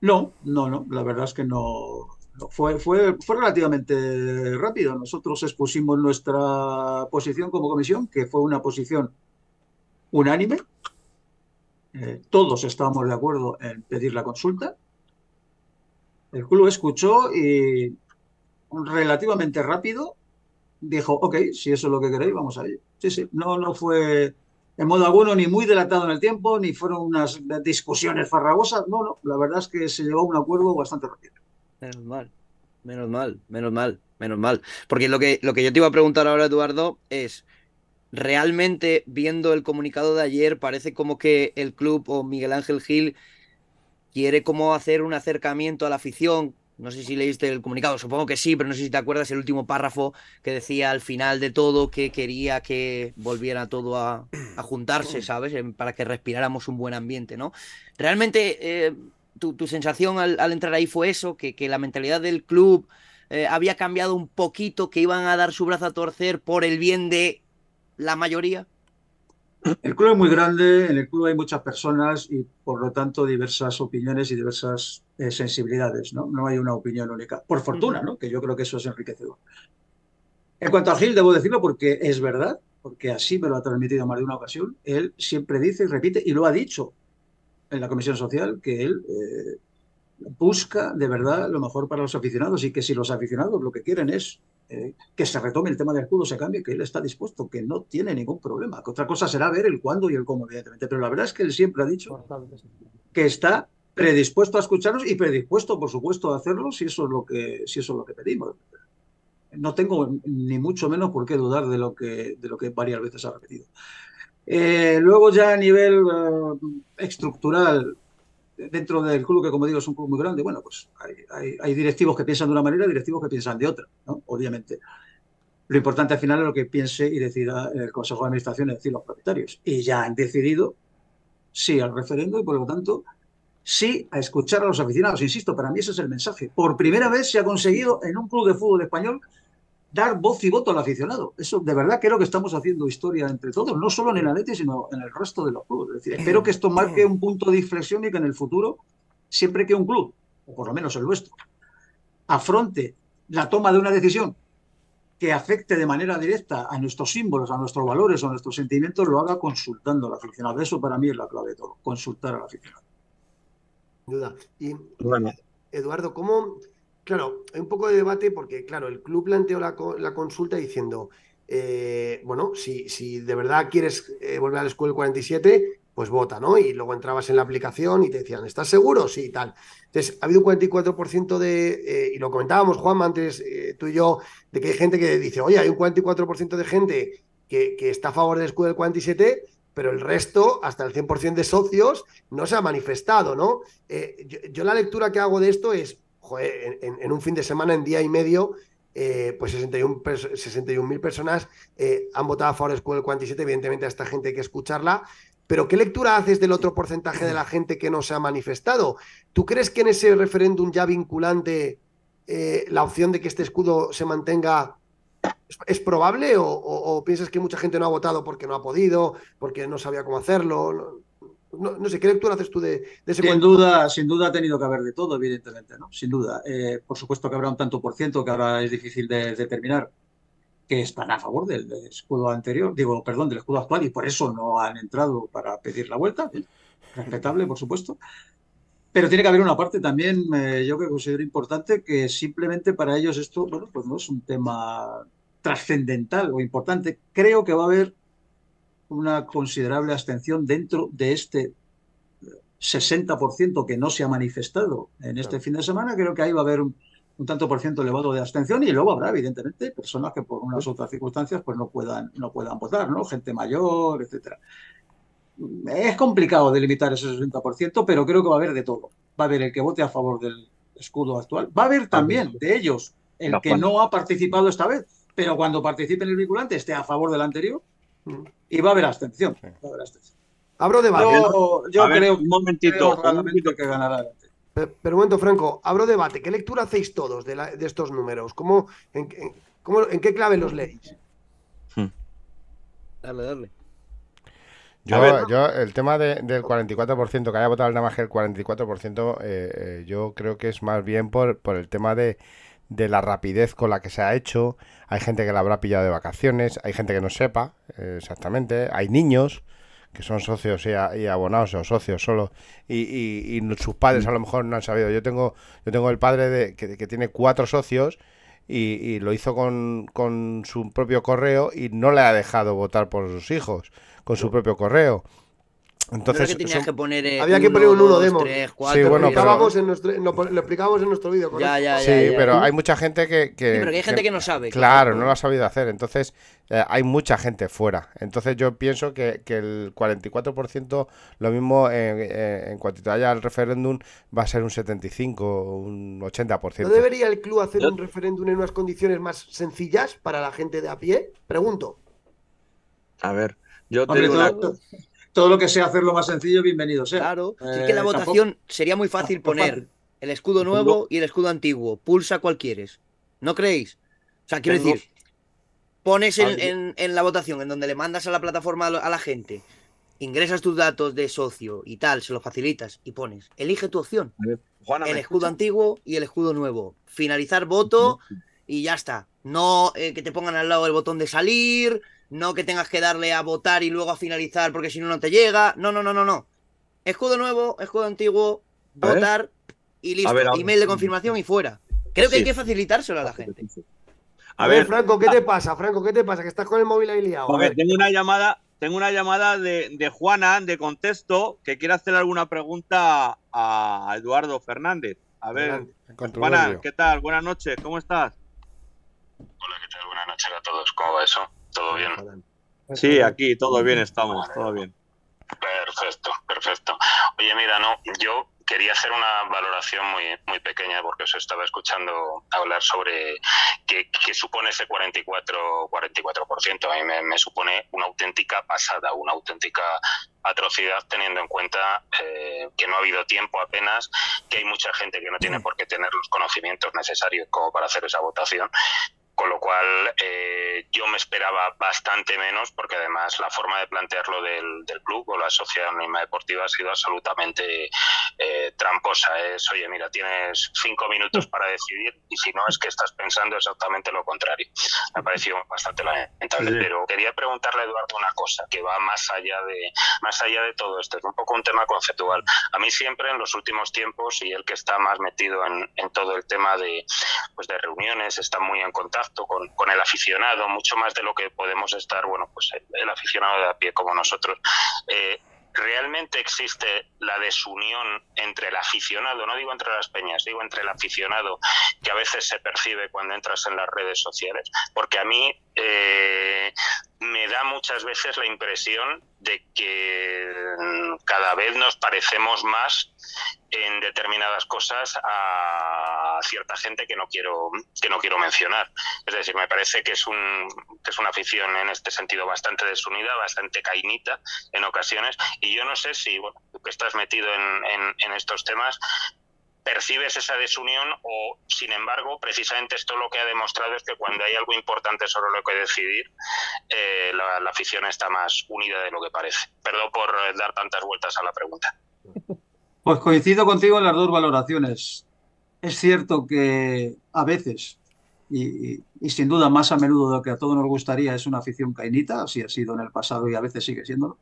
No, no, no, la verdad es que no. Fue, fue, fue relativamente rápido. Nosotros expusimos nuestra posición como comisión, que fue una posición unánime. Eh, todos estábamos de acuerdo en pedir la consulta. El club escuchó y relativamente rápido dijo, ok, si eso es lo que queréis, vamos a ello. Sí, sí, no, no fue en modo alguno ni muy dilatado en el tiempo, ni fueron unas discusiones farragosas. No, no, la verdad es que se llegó a un acuerdo bastante rápido. Menos mal, menos mal, menos mal, menos mal. Porque lo que, lo que yo te iba a preguntar ahora, Eduardo, es, realmente viendo el comunicado de ayer, parece como que el club o Miguel Ángel Gil quiere como hacer un acercamiento a la afición. No sé si leíste el comunicado, supongo que sí, pero no sé si te acuerdas el último párrafo que decía al final de todo que quería que volviera todo a, a juntarse, ¿sabes? En- Para que respiráramos un buen ambiente, ¿no? Realmente, eh, tu, tu sensación al, al entrar ahí fue eso, que, que la mentalidad del club eh, había cambiado un poquito, que iban a dar su brazo a torcer por el bien de la mayoría. El club es muy grande, en el club hay muchas personas y por lo tanto diversas opiniones y diversas eh, sensibilidades, ¿no? No hay una opinión única. Por fortuna, ¿no? Que yo creo que eso es enriquecedor. En cuanto a Gil, debo decirlo porque es verdad, porque así me lo ha transmitido en más de una ocasión. Él siempre dice y repite, y lo ha dicho en la Comisión Social, que él eh, busca de verdad lo mejor para los aficionados y que si los aficionados lo que quieren es eh, que se retome el tema del escudo, se cambie, que él está dispuesto, que no tiene ningún problema. Que otra cosa será ver el cuándo y el cómo, evidentemente. Pero la verdad es que él siempre ha dicho que está predispuesto a escucharnos y predispuesto, por supuesto, a hacerlo si eso es lo que, si eso es lo que pedimos. No tengo ni mucho menos por qué dudar de lo que, de lo que varias veces ha repetido. Eh, luego ya a nivel eh, estructural, dentro del club, que como digo es un club muy grande, bueno, pues hay, hay- hay directivos que piensan de una manera y directivos que piensan de otra, ¿no? Obviamente. Lo importante al final es lo que piense y decida el Consejo de Administración, es decir, los propietarios. Y ya han decidido sí al referendo y por lo tanto sí a escuchar a los aficionados. Insisto, para mí ese es el mensaje. Por primera vez se ha conseguido en un club de fútbol español dar voz y voto al aficionado. Eso de verdad creo que estamos haciendo historia entre todos, no solo en el Atleti, sino en el resto de los clubes. Es decir, espero que esto marque un punto de inflexión y que en el futuro, siempre que un club, o por lo menos el nuestro, afronte la toma de una decisión que afecte de manera directa a nuestros símbolos, a nuestros valores o a nuestros sentimientos, lo haga consultando al aficionado. Eso para mí es la clave de todo, consultar al aficionado. Sin duda. Y Bueno, Eduardo, ¿cómo? Claro, hay un poco de debate porque, claro, el club planteó la, co- la consulta diciendo, eh, bueno, si, de verdad quieres eh, volver al School 47, pues vota, ¿no? Y luego entrabas en la aplicación y te decían, ¿estás seguro? Sí, tal. Entonces, ha habido un 44% de, eh, y lo comentábamos, Juan, antes tú y yo, de que hay gente que dice, oye, hay un 44% de gente que, está a favor del School 47, pero el resto, hasta el 100% de socios, no se ha manifestado, ¿no? Yo la lectura que hago de esto es, joder, en, un fin de semana, en día y medio, eh, pues 61 pers- 61.000 personas eh, han votado a favor del School 47, evidentemente a esta gente hay que escucharla, pero ¿qué lectura haces del otro porcentaje de la gente que no se ha manifestado? ¿Tú crees que en ese referéndum ya vinculante eh, la opción de que este escudo se mantenga es, probable o piensas que mucha gente no ha votado porque no ha podido, porque no sabía cómo hacerlo? No, no- sé, ¿qué lectura haces tú de, de ese Sin cuento? duda, sin duda ha tenido que haber de todo, evidentemente, ¿no? Sin duda. Eh, por supuesto que habrá un tanto por ciento que ahora es difícil de determinar que están a favor del, del escudo anterior, digo, perdón, del escudo actual y por eso no han entrado para pedir la vuelta. Respetable, por supuesto. Pero tiene que haber una parte también, eh, yo que considero importante, que simplemente para ellos esto, bueno, pues no es un tema trascendental o importante. Creo que va a haber una considerable abstención dentro de este 60% que no se ha manifestado en este Claro. fin de semana, creo que ahí va a haber un, un tanto por ciento elevado de abstención y luego habrá, evidentemente, personas que por unas u otras circunstancias pues no puedan, no puedan votar, ¿no? Gente mayor, etcétera. Es complicado delimitar ese 60%, pero creo que va a haber de todo. Va a haber el que vote a favor del escudo actual. Va a haber también de ellos el que no ha participado esta vez, pero cuando participe en el vinculante esté a favor del anterior Mm. Y va a haber abstención. Va a haber abstención. Abro debate. Yo, yo a ver, creo, un momentito, creo un realmente momentito. que ganará. Pero, pero un momento, Franco, abro debate. ¿Qué lectura hacéis todos de, la- de estos números? ¿Cómo, en, en- cómo- en qué clave los leéis? Dale, dale. Yo, yo el tema de- del 44%, que haya votado nada más que el 44%, eh, eh, yo creo que es más bien por, por el tema de, de la rapidez con la que se ha hecho. Hay gente que la habrá pillado de vacaciones, hay gente que no sepa eh, exactamente, hay niños que son socios y, a- y abonados o socios solo y, y- y sus padres a lo mejor no han sabido. Yo tengo, yo tengo el padre de, que, que tiene cuatro socios y, y lo hizo con, con su propio correo y no le ha dejado votar por sus hijos con su propio correo. Entonces, Entonces, que tenías son- que poner. eh, Había que poner un uno dos, demo. tres, Sí, cuatro, bueno, pero- ¿no? en nuestro, lo, lo explicábamos en nuestro vídeo. Ya, Sí, ya, ya. pero hay mucha gente que, que- Sí, pero que hay gente que no sabe. Claro, no lo ha sabido hacer. Entonces, eh, hay mucha gente fuera. Entonces, yo pienso que, que el 44%, lo mismo en, eh, en cuanto haya el referéndum, va a ser un 75 o un 80%. ¿No debería el club hacer un referéndum en unas condiciones más sencillas para la gente de a pie? Pregunto. A ver, yo te Hombre, digo una todo, lo que sea hacerlo más sencillo, bienvenido sea. Claro. Es Eh, que la tampoco- votación sería muy fácil poner fácil. el escudo nuevo y el escudo antiguo. Pulsa cual quieres. ¿No creéis? O sea, quiero Tengo- decir, pones en, la votación, en donde le mandas a la plataforma a la gente, ingresas tus datos de socio y tal, se los facilitas y pones, elige tu opción. Juana, ¿me el escudo antiguo y el escudo nuevo. Finalizar voto y ya está. No eh, que te pongan al lado el botón de salir, no que tengas que darle a votar y luego a finalizar porque si no no te llega. No, no, no, no, no. Escudo nuevo, escudo antiguo, A ver. votar y listo. A ver, ahora- Email de confirmación y fuera. Creo que hay que facilitárselo a la gente. A ver, Franco, ¿qué te pasa? Franco, ¿qué te pasa? Que estás con el móvil ahí liado. a ver, tengo una llamada, tengo una llamada de, de Juana de contexto que quiere hacer alguna pregunta a Eduardo Fernández. A ver, Juana. ¿qué tal? Buenas noches, ¿cómo estás? Hola, ¿qué tal? Buenas noches a todos. ¿Cómo va eso? ¿Todo bien? Sí, aquí todo bien estamos, todo bien. Perfecto, perfecto. Oye, mira, no, yo quería hacer una valoración muy, muy pequeña porque os estaba escuchando hablar sobre qué, qué supone ese 44, 44%. A mí me, me supone una auténtica pasada, una auténtica atrocidad teniendo en cuenta eh, que no ha habido tiempo apenas, que hay mucha gente que no tiene por qué tener los conocimientos necesarios como para hacer esa votación. Con lo cual, eh, yo me esperaba bastante menos, porque además la forma de plantearlo del, del club o la sociedad anónima deportiva ha sido absolutamente eh, tramposa. Es, oye, mira, tienes cinco minutos para decidir y si no es que estás pensando exactamente lo contrario. Me ha parecido bastante lamentable. Sí. Pero quería preguntarle a Eduardo una cosa que va más allá de, más allá de todo esto. Es un poco un tema conceptual. A mí siempre en los últimos tiempos, y el que está más metido en, en todo el tema de, pues de reuniones, está muy en contacto con, el aficionado, mucho más de lo que podemos estar, bueno, pues el, el aficionado de a pie como nosotros. Eh, ¿Realmente existe la desunión entre el aficionado, no digo entre las peñas, digo entre el aficionado que a veces se percibe cuando entras en las redes sociales? Porque a mí eh, me da muchas veces la impresión de que mm, cada vez nos parecemos más en determinadas cosas a cierta gente que no quiero que no quiero mencionar. Es decir, me parece que es un que es una afición en este sentido bastante desunida, bastante cainita en ocasiones. Y yo no sé si tú que estás metido en, en, en estos temas percibes esa desunión o, sin embargo, precisamente esto lo que ha demostrado es que cuando hay algo importante sobre lo que decidir, eh, la, la, afición está más unida de lo que parece. Perdón por eh, dar tantas vueltas a la pregunta. Pues coincido contigo en las dos valoraciones. Es cierto que a veces, y, y, sin duda más a menudo de lo que a todos nos gustaría, es una afición cainita, así ha sido en el pasado y a veces sigue siéndolo.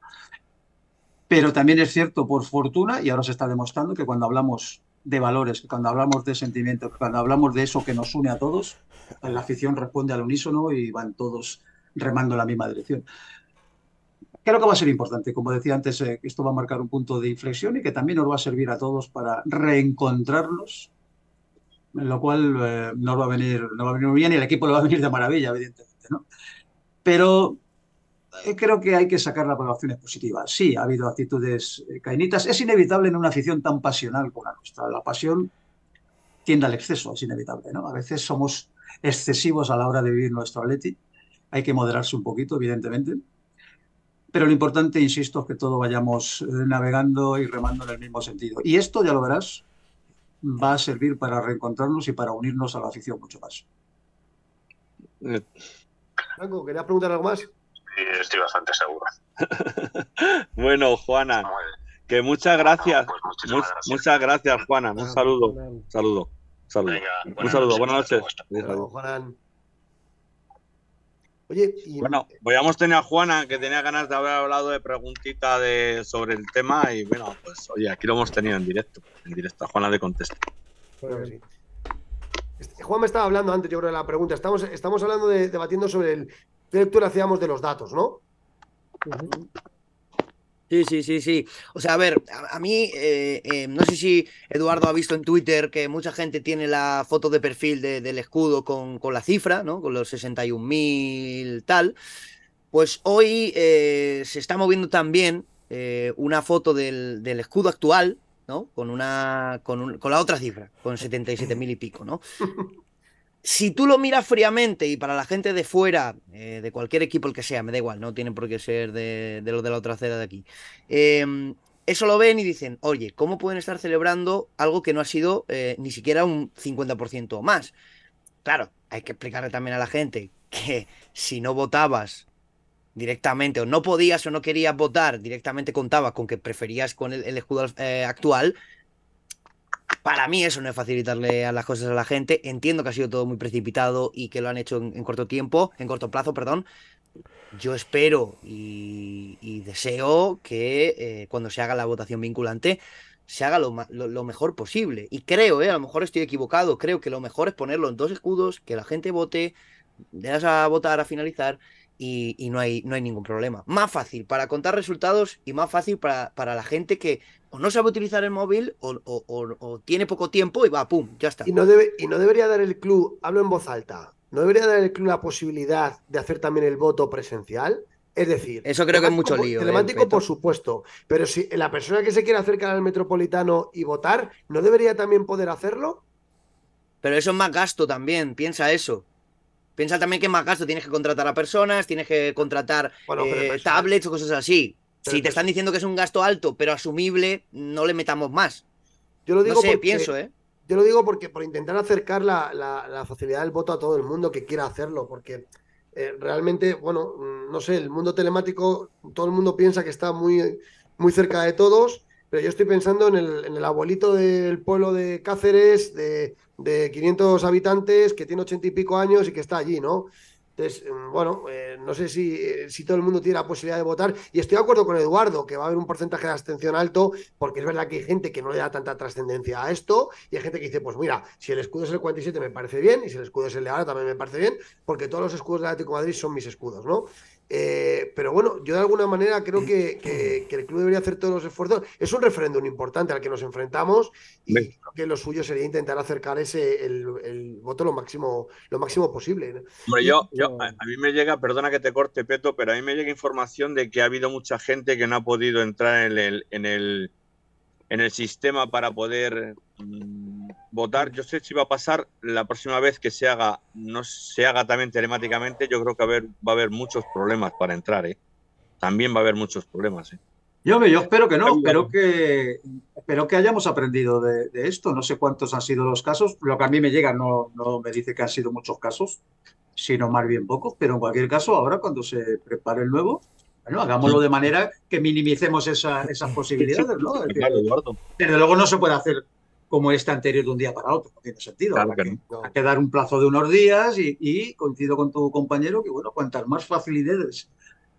Pero también es cierto, por fortuna, y ahora se está demostrando que cuando hablamos de valores, que cuando hablamos de sentimientos, cuando hablamos de eso que nos une a todos, la afición responde al unísono y van todos remando en la misma dirección. Creo que va a ser importante, como decía antes, eh, esto va a marcar un punto de inflexión y que también nos va a servir a todos para reencontrarnos, en lo cual eh, nos va a venir, nos va a venir muy bien y el equipo le va a venir de maravilla, evidentemente, ¿no? Pero creo que hay que sacar las valoraciones positivas. Sí, ha habido actitudes eh, cainitas. Es inevitable en una afición tan pasional como la nuestra. La pasión tiende al exceso, es inevitable, ¿no? A veces somos excesivos a la hora de vivir nuestro atleti. Hay que moderarse un poquito, evidentemente. Pero lo importante, insisto, es que todos vayamos eh, navegando y remando en el mismo sentido. Y esto, ya lo verás, va a servir para reencontrarnos y para unirnos a la afición mucho más. Franco, ¿querías preguntar algo más? Estoy bastante seguro. Bueno, Juana, que muchas gracias. Pues gracias. Muchas gracias, Juana. Un saludo. Saludo. Saludo. Venga, Un buenas saludo. noches, Buenas noches. supuesto. Bravo, Juan. Oye, y Bueno, pues habíamos tenido a Juana que tenía ganas de haber hablado de preguntita de, sobre el tema y bueno, pues oye, aquí lo hemos tenido en directo. En directo, a Juana de contesta. Sí. Este, Juan me estaba hablando antes, yo creo, de la pregunta. Estamos, estamos hablando de, debatiendo sobre el qué lectura hacíamos de los datos, ¿no? Sí, sí, sí, sí. O sea, a ver, a, a mí, eh, eh, no sé si Eduardo ha visto en Twitter que mucha gente tiene la foto de perfil de- del escudo con, con la cifra, ¿no? Con los 61.000 tal. Pues hoy eh, se está moviendo también una foto del, del escudo actual, ¿no? Con una, con, un- con la otra cifra, con 77.000 y pico, ¿no? si tú lo miras fríamente y para la gente de fuera, eh, de cualquier equipo el que sea, me da igual, no tienen por qué ser de, de los de la otra acera de aquí, eh, eso lo ven y dicen, oye, ¿cómo pueden estar celebrando algo que no ha sido eh, ni siquiera un 50% o más? Claro, hay que explicarle también a la gente que si no votabas directamente o no podías o no querías votar, directamente contabas con que preferías con el, el escudo eh, actual, para mí eso no es facilitarle a las cosas a la gente. Entiendo que ha sido todo muy precipitado y que lo han hecho en, en corto tiempo, en corto plazo, perdón. Yo espero y, y deseo que eh, cuando se haga la votación vinculante se haga lo, lo- lo mejor posible. Y creo, eh, a lo mejor estoy equivocado, creo que lo mejor es ponerlo en dos escudos, que la gente vote, le das a votar a finalizar y, y no, hay, no hay ningún problema. Más fácil para contar resultados y más fácil para, para la gente que o no sabe utilizar el móvil o, o- o- o tiene poco tiempo y va, pum, ya está. Y no, debe, y no debería dar el club, hablo en voz alta, no debería dar el club la posibilidad de hacer también el voto presencial. Es decir, Eso creo que es mucho lío, eh, Telemático, por supuesto, pero si la persona que se quiere acercar al metropolitano y votar, ¿no debería también poder hacerlo? Pero eso es más gasto también, piensa eso. Piensa también que es más gasto, tienes que contratar a personas, tienes que contratar Bueno, eh, tablets o cosas así. Pero Si te están diciendo que es un gasto alto, pero asumible, no le metamos más. Yo lo digo no sé, porque- pienso, ¿eh? Yo lo digo porque por intentar acercar la, la- la facilidad del voto a todo el mundo que quiera hacerlo, porque eh, realmente, bueno, mm, no sé, el mundo telemático, todo el mundo piensa que está muy, muy cerca de todos, pero yo estoy pensando en el, abuelito del pueblo de Cáceres, de, de 500 habitantes, que tiene 80 y pico años y que está allí, ¿no? Entonces, mm, bueno, eh, no sé si, eh, si todo el mundo tiene la posibilidad de votar. Y estoy de acuerdo con Eduardo, que va a haber un porcentaje de abstención alto, porque es verdad que hay gente que no le da tanta trascendencia a esto, y hay gente que dice, pues mira, si el escudo es el 47 me parece bien, y si el escudo es el de ahora también me parece bien, porque todos los escudos del Atlético de Madrid son mis escudos, ¿no? Eh, pero bueno, yo de alguna manera creo que, que- que el club debería hacer todos los esfuerzos. Es un referéndum importante al que nos enfrentamos y creo que lo suyo sería intentar acercar ese el, el voto lo máximo, lo máximo posible. Hombre, yo, yo, a, a mí me llega, perdona que te corte, Peto, pero a mí me llega información de que ha habido mucha gente que no ha podido entrar en el, en el, en el sistema para poder mm, votar. Yo sé si va a pasar la próxima vez que se haga, no se haga también telemáticamente, yo creo que va a haber, va a haber muchos problemas para entrar, ¿eh? También va a haber muchos problemas, ¿eh? Yo, yo espero que no, espero que, espero que hayamos aprendido de, de esto. No sé cuántos han sido los casos. Lo que a mí me llega no, no me dice que han sido muchos casos, sino más bien pocos. Pero en cualquier caso, ahora cuando se prepare el nuevo, bueno, hagámoslo de manera que minimicemos esa- esas posibilidades, ¿no? Desde luego no se puede hacer como este anterior de un día para otro, no tiene sentido. Claro que que- no. hay que dar un plazo de unos días y, y coincido con tu compañero que, bueno, cuantas más facilidades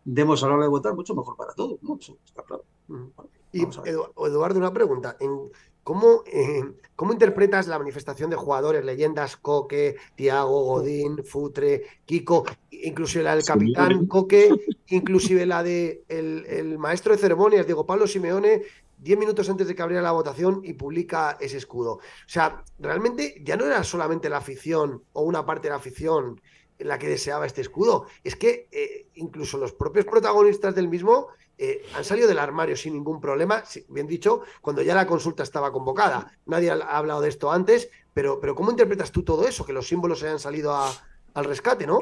demos a la hora de votar, mucho mejor para todos, ¿no? Eso está claro. Ujú. Y. Edu- Eduardo, una pregunta. En, ¿cómo, eh, ¿Cómo interpretas la manifestación de jugadores, leyendas, Coque, Tiago, Godín, Futre, Kiko, inclusive la del capitán Coque, inclusive la de el, el maestro de ceremonias, Diego Pablo Simeone, 10 minutos antes de que abriera la votación y publica ese escudo? O sea, realmente ya no era solamente la afición o una parte de la afición la que deseaba este escudo, es que eh, incluso los propios protagonistas del mismo eh, han salido del armario sin ningún problema, bien dicho, cuando ya la consulta estaba convocada. Nadie ha hablado de esto antes, pero, pero ¿cómo interpretas tú todo eso? Que los símbolos hayan salido a- al rescate, ¿no?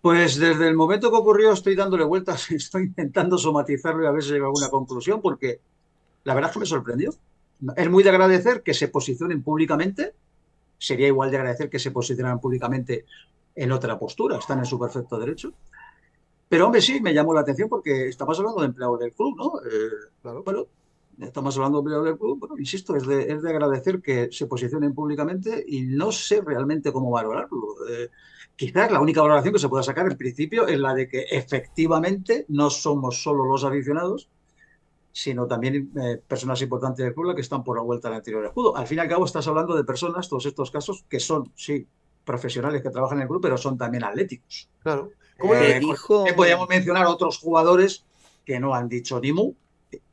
Pues desde el momento que ocurrió estoy dándole vueltas, estoy intentando somatizarlo y a ver si llego a alguna conclusión, porque la verdad es que me sorprendió. Es muy de agradecer que se posicionen públicamente. Sería igual de agradecer que se posicionaran públicamente en otra postura. Están en su perfecto derecho. Pero, hombre, sí, me llamó la atención porque estamos hablando de empleados del club, ¿no? Eh, Bueno, estamos hablando de empleados del club. Bueno, insisto, es de, es de agradecer que se posicionen públicamente y no sé realmente cómo valorarlo. Eh, quizás la única valoración que se pueda sacar en principio es la de que efectivamente no somos solo los aficionados, sino también eh, personas importantes del club que están por la vuelta al anterior escudo. Al fin y al cabo estás hablando de personas, todos estos casos, que son, sí, profesionales que trabajan en el club, pero son también atléticos. Claro. ¿Cómo eh, dijo... Podríamos mencionar otros jugadores que no han dicho ni mu,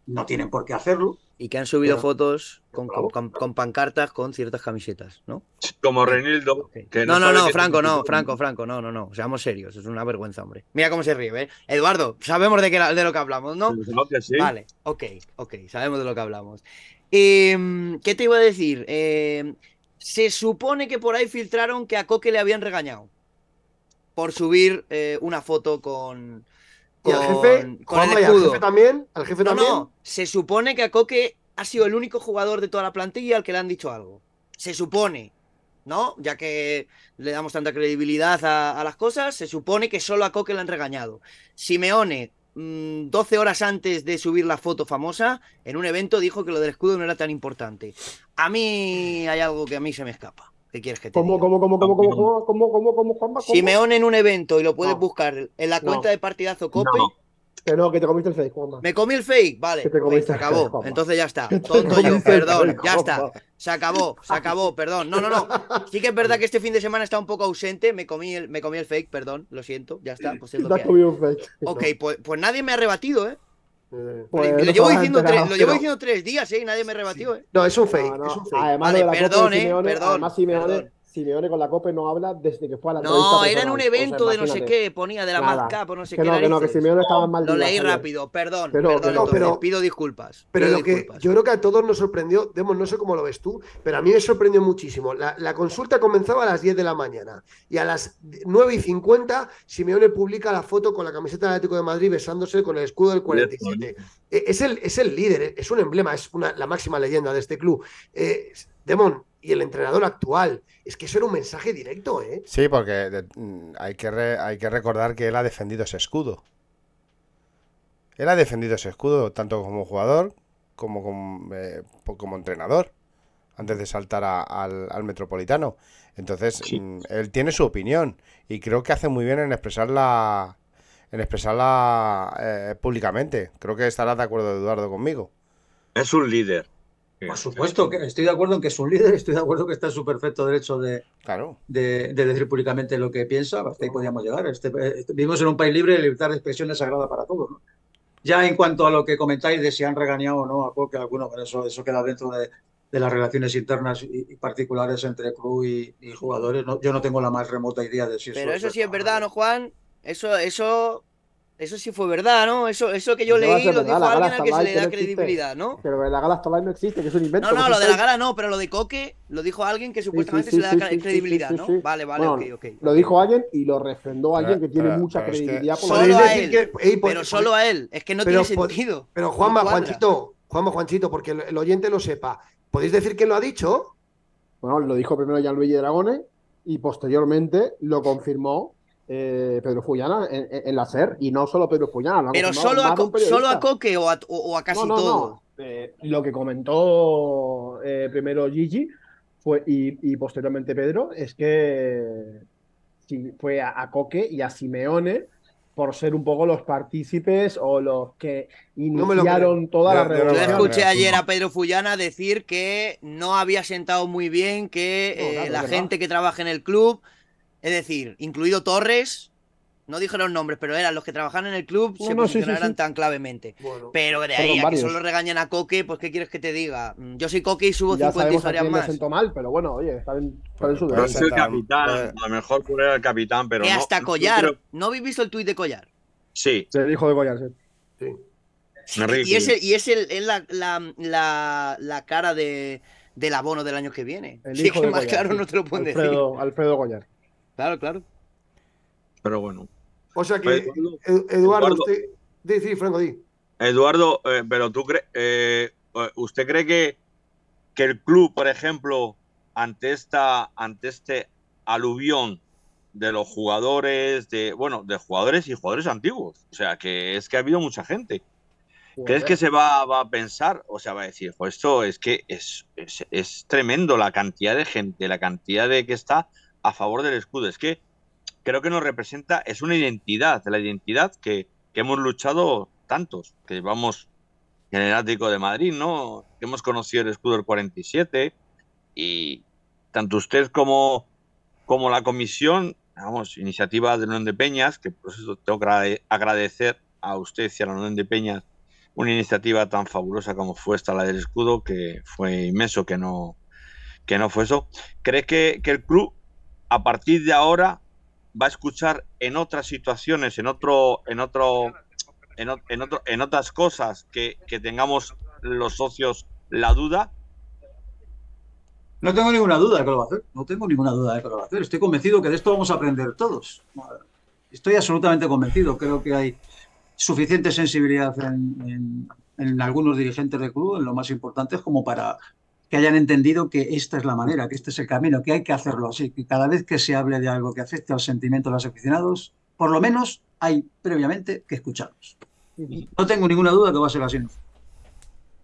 no tienen por qué hacerlo. Y que han subido fotos con, con, con, pancartas con ciertas camisetas, ¿no? Como Renildo. Que no, no, no, no Franco, no, Franco, Franco, no, no, no. Seamos serios, es una vergüenza, hombre. Mira cómo se ríe, ¿eh? Eduardo, sabemos de, qué, de lo que hablamos, ¿no? Que sí. Vale, ok, ok, sabemos de lo que hablamos. Eh, ¿Qué te iba a decir? Eh, se supone que por ahí filtraron que a Coque le habían regañado por subir eh, una foto con, ¿Y al jefe? con el Juanma, ¿y al jefe también? ¿Al jefe No, también? no, se supone que a Coque ha sido el único jugador de toda la plantilla al que le han dicho algo. Se supone, ¿no? Ya que le damos tanta credibilidad a, a las cosas, se supone que solo a Coque le han regañado. Simeone, mm, 12 horas antes de subir la foto famosa, en un evento dijo que lo del escudo no era tan importante. A mí hay algo que a mí se me escapa. ¿Qué quieres que te ¿Cómo, diga? ¿Cómo, cómo, cómo, cómo, cómo, cómo, cómo, cómo, Juanma? ¿Cómo? Simeone en un evento y lo puedes buscar en la cuenta de partidazo Cope. No. Que no, que te comiste el fake, Juanma. ¿Me comí el fake? Vale. Que te pues comiste pues, se acabó. Entonces ya está. Tonto yo, perdón. Ya está. Se acabó, se acabó, perdón. No, no, no. Sí que es verdad que este fin de semana está un poco ausente. Me comí el, me comí el fake, perdón. Lo siento. Ya está. Pues es lo fake. Ok, pues, pues nadie me ha rebatido, ¿eh? Pues lo no llevo, diciendo tres, lo llevo diciendo tres días, ¿eh? Y nadie me rebatió, ¿eh? No, es un fake, No, no, es un fake. Además, Vale, lo de la perdón, Copa de Simeone, perdón, además Simeone, perdón. Simeone con la Copa no habla desde que fue a la No, era en un personal. O sea, evento de no sé qué, ponía de la Nada. Mad Cup o no sé Que qué. no, que no, que. Simeone estaba mal Lo leí rápido, perdón, Pero- perdón, pero- entonces, pero- pido disculpas. Pero pido lo que disculpas. yo creo que a todos nos sorprendió, Demos, no sé cómo lo ves tú, pero a mí me sorprendió muchísimo. La, la consulta comenzaba a las 10 de la mañana y a las 9 y 50 Simeone publica la foto con la camiseta del Atlético de Madrid besándose con el escudo del 47. Eh, Es el, es el líder, es un emblema, es una, la máxima leyenda de este club. Eh, Demon, y el entrenador actual, es que eso era un mensaje directo, ¿eh? Sí, porque de- mm, hay que, re- hay que recordar que él ha defendido ese escudo. Él ha defendido ese escudo tanto como jugador como como, eh, como entrenador antes de saltar a- al, al Metropolitano. Entonces, Sí. mm, él tiene su opinión y creo que hace muy bien en expresarla en expresarla eh, públicamente. Creo que estarás de acuerdo, Eduardo, conmigo. Es un líder. Por supuesto, que estoy de acuerdo en que es un líder, estoy de acuerdo que está en su perfecto derecho de, Claro. de, de decir públicamente lo que piensa, hasta ahí podíamos llegar. Este, este- vivimos en un país libre, la libertad de expresión es sagrada para todos. ¿no? Ya en cuanto a lo que comentáis de si han regañado o no a Coque, alguno, pero eso, eso queda dentro de, de las relaciones internas y, y particulares entre club y, y jugadores. ¿no? Yo no tengo la más remota idea de si eso Pero eso sí es verdad, ¿no, Juan? Eso, eso, eso sí fue verdad, ¿no? Eso, eso que yo leí lo verdad, dijo alguien al que se le da existe. credibilidad, ¿no? Pero la gala Starlight no existe, que es un invento. No, no, lo de la gala no, pero lo de Coque lo dijo alguien que Sí, sí, supuestamente sí, se le da sí, cre- sí, sí, credibilidad, sí, ¿no? Vale, vale, Bueno, ok, ok. Lo dijo alguien y lo refrendó alguien Pero- que tiene pero- mucha pero es que credibilidad. por Solo a él, que- ey, po- Pero solo a él, es que no Pero tiene sentido. Pero Juanma. Juanchito, Juanma, Juanchito, porque el, el oyente lo sepa, ¿podéis decir quién lo ha dicho? Bueno, lo dijo primero Gianluigi Dragone y posteriormente lo confirmó eh, Pedro Fullana en, en- la SER. Y no solo Pedro Fullana, Pero solo a, solo a. Coque o a, o- o a casi No, no, todo. no. Eh, lo que comentó eh, primero Gigi fue, y, y posteriormente Pedro es que sí, fue a, a Coque y a Simeone por ser un poco los partícipes o los que No iniciaron toda la Yo- yo no Yo lo revolución. creo. escuché ayer a Pedro Fullana decir que no había sentado muy bien que No, claro, la verdad. gente que trabaja en el club, es decir, incluido Torres, no dijeron nombres, pero eran los que trabajaban en el club, No, se no, sí, sí, posicionaran sí. tan clavemente. Bueno, Pero de ahí a que solo regañan a Coque, pues ¿qué quieres que te diga? Mm, Yo soy Coque y subo Ya 50 sabemos a historias más. sentó mal, pero bueno, oye, está en, está en su Pero Pero es el capitán. eh. A lo mejor era el capitán, pero que no. hasta no Collar. creo- ¿No habéis visto el tuit de Collar? Sí, Se dijo de Goyar, sí. sí. me Y río. es, el- y es, el- es la, la, la, la cara de, del abono del año que viene. El Sí, hijo que de más Goyar, claro sí. no te lo pueden decir. Alfredo, Alfredo Goyar. Claro, claro. Pero bueno. O sea que, Eduardo, Edu- Eduardo, Eduardo. usted. Di, sí, Franco, di. Eduardo, eh, pero tú crees, eh, ¿usted cree que que el club, por ejemplo, ante esta, ante este aluvión de los jugadores, de, bueno, de jugadores y jugadores antiguos. O sea, que es que ha habido mucha gente. ¿Crees que se va, va, a pensar? O sea, va a decir, pues esto es que es, es, es, tremendo la cantidad de gente, la cantidad de que está a favor del escudo. Es que creo que nos representa, es una identidad, la identidad que, que hemos luchado tantos, que llevamos en el Ático de Madrid, ¿no? Que hemos conocido el escudo del 47 y tanto usted como, como la comisión, vamos, iniciativa de Unión de Peñas, que por eso tengo que agradecer a usted y a la Unión de Peñas una iniciativa tan fabulosa como fue esta, la del escudo, que fue inmenso que no, que no fue eso. ¿Cree que, que el club, a partir de ahora, va a escuchar en otras situaciones, en otro, en otro, en, en, otro, en otras cosas que, tengamos los socios la duda? No tengo ninguna duda de que lo va a hacer. No tengo ninguna duda de que lo va a hacer. Estoy convencido que de esto vamos a aprender todos. Estoy absolutamente convencido. Creo que hay suficiente sensibilidad en, algunos dirigentes del club, en lo más importante, como para que hayan entendido que esta es la manera, que este es el camino, que hay que hacerlo así, que cada vez que se hable de algo que afecte al sentimiento de los aficionados, por lo menos hay previamente que escucharlos. No tengo ninguna duda que va a ser así.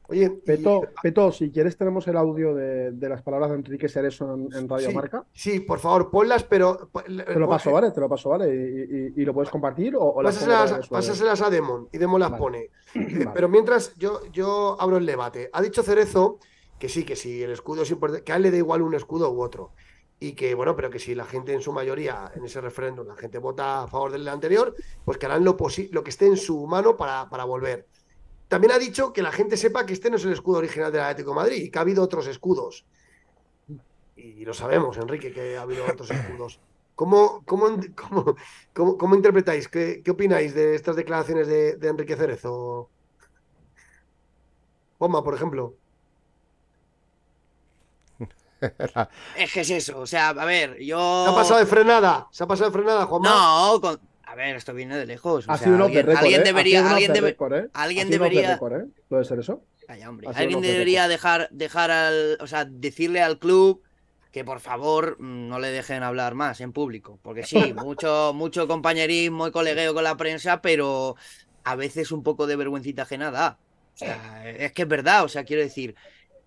Oye, Peto, Peto, si quieres tenemos el audio de, de las palabras de Enrique Cerezo en, en Radio sí, Marca. Sí, por favor, ponlas, pero... Te lo paso, ¿vale? Te lo paso, ¿vale? ¿Y, y, y lo puedes compartir? O, o pásaselas, pásaselas, a Demon y Demon las vale. pone. Vale. Pero mientras yo, yo abro el debate. Ha dicho Cerezo que sí, que sí, el escudo es importante, que a él le da igual un escudo u otro. Y que, bueno, pero que si la gente en su mayoría, en ese referéndum, la gente vota a favor del anterior, pues que harán lo, lo que esté en su mano para, para volver. También ha dicho que la gente sepa que este no es el escudo original del Atlético de Madrid y que ha habido otros escudos. Y lo sabemos, Enrique, que ha habido otros escudos. ¿Cómo, cómo, cómo, cómo, interpretáis? ¿Qué, ¿Qué, opináis de estas declaraciones de, de Enrique Cerezo? Juanma, por ejemplo. es que es eso, o sea, a ver, yo. ¿Se ha pasado de frenada? ¿Se ha pasado de frenada, Juanma? No, con... a ver, esto viene de lejos. Ha o sea, sido alguien, récord, alguien debería. Alguien, debe... ¿eh? debería. ¿eh? ¿Puede ser eso? Calla, hombre. Alguien debería dejar, dejar al. O sea, decirle al club que por favor mm, no le dejen hablar más en público. Porque sí, mucho, mucho compañerismo y colegueo con la prensa, pero a veces un poco de vergüencita ajena da. O sea, es que es verdad, o sea, quiero decir,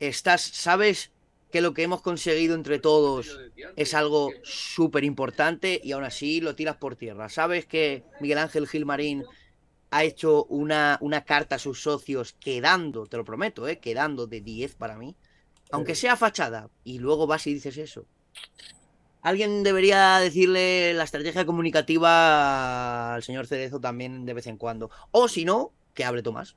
estás, sabes que lo que hemos conseguido entre todos es algo súper importante y aún así lo tiras por tierra. Sabes que Miguel Ángel Gilmarín ha hecho una, una carta a sus socios quedando, te lo prometo, ¿eh? quedando de 10 para mí, aunque sea fachada, y luego vas y dices eso. Alguien debería decirle la estrategia comunicativa al señor Cerezo también de vez en cuando. O si no, que hable Tomás.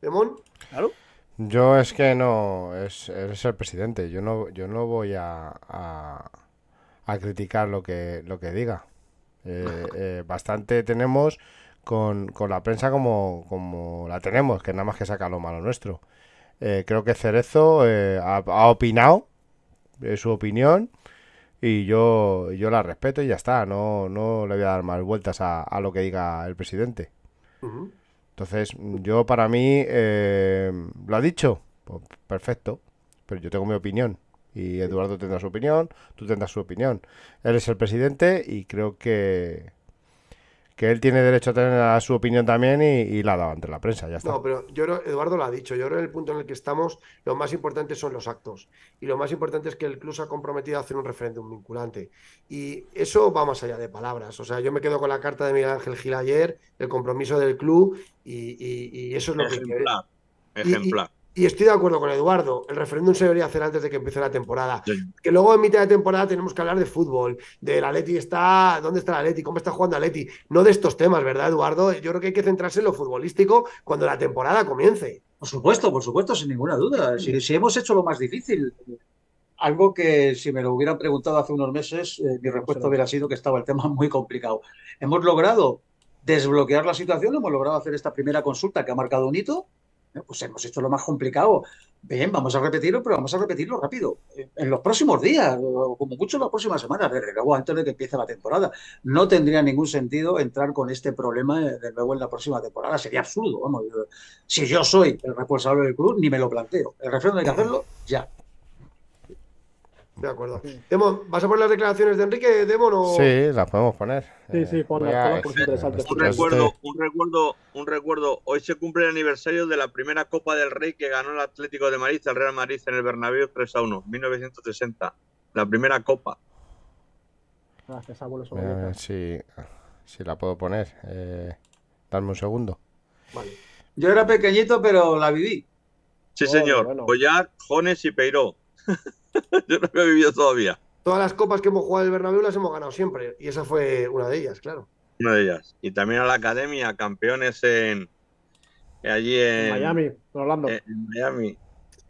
¿Demón? Claro. Yo es que no, es, eres el presidente, yo no, yo no voy a, a, criticar lo que, lo que diga. Eh, eh, bastante tenemos con, con, la prensa como, como la tenemos, que nada más que saca lo malo nuestro. Eh, creo que Cerezo ha, ha, opinado, su opinión, y yo, yo la respeto y ya está, no, no le voy a dar más vueltas a, a lo que diga el presidente. Uh. Entonces, yo para mí, eh, lo ha dicho, pues perfecto, pero yo tengo mi opinión. Y Eduardo tendrá su opinión, tú tendrás su opinión. Él es el presidente y creo que, que él tiene derecho a tener su opinión también y, y, la ha dado ante la prensa, ya está. No, pero yo creo, Eduardo lo ha dicho, yo creo que el punto en el que estamos, lo más importante son los actos. Y lo más importante es que el club se ha comprometido a hacer un referéndum vinculante. Y eso va más allá de palabras. O sea, yo me quedo con la carta de Miguel Ángel Gil ayer, el compromiso del club, y, y, y eso es lo ejemplar, que... Ejemplar. Y estoy de acuerdo con Eduardo, el referéndum se debería hacer antes de que empiece la temporada. Sí. Que luego en mitad de temporada tenemos que hablar de fútbol, de la Leti está, ¿dónde está la Leti? ¿Cómo está jugando la Leti? No de estos temas, ¿verdad, Eduardo? Yo creo que hay que centrarse en lo futbolístico cuando la temporada comience. Por supuesto, por supuesto, sin ninguna duda. Si, si hemos hecho lo más difícil, algo que si me lo hubieran preguntado hace unos meses, eh, mi respuesta hubiera sido que estaba el tema muy complicado. Hemos logrado desbloquear la situación, hemos logrado hacer esta primera consulta que ha marcado un hito, pues hemos hecho lo más complicado. Bien, vamos a repetirlo, pero vamos a repetirlo rápido. En los próximos días, o como mucho en las próximas semanas, desde luego antes de que empiece la temporada. No tendría ningún sentido entrar con este problema de nuevo en la próxima temporada. Sería absurdo, vamos. Si yo soy el responsable del club, ni me lo planteo. El referéndum hay que hacerlo ya. De acuerdo. Demon, ¿vas a poner las declaraciones de Enrique, Demon? O... Sí, las podemos poner. Sí, sí, Eh, ponlas, voy a- ponlas porque es interesante. Un recuerdo, un recuerdo, un recuerdo. Hoy se cumple el aniversario de la primera Copa del Rey que ganó el Atlético de Madrid al Real Madrid en el Bernabéu 3 a 1, 1960. La primera Copa. Gracias, abuelo. Si, si la puedo poner. Eh, dame un segundo. Yo era pequeñito, pero la viví. Sí, Oh, señor. bueno. Collar, Jones y Peiró. Yo no he vivido todavía. Todas las copas que hemos jugado en el Bernabéu las hemos ganado siempre. Y esa fue una de ellas, claro. Una de ellas. Y también a la academia, campeones en allí en, En Miami, en Orlando. en Miami.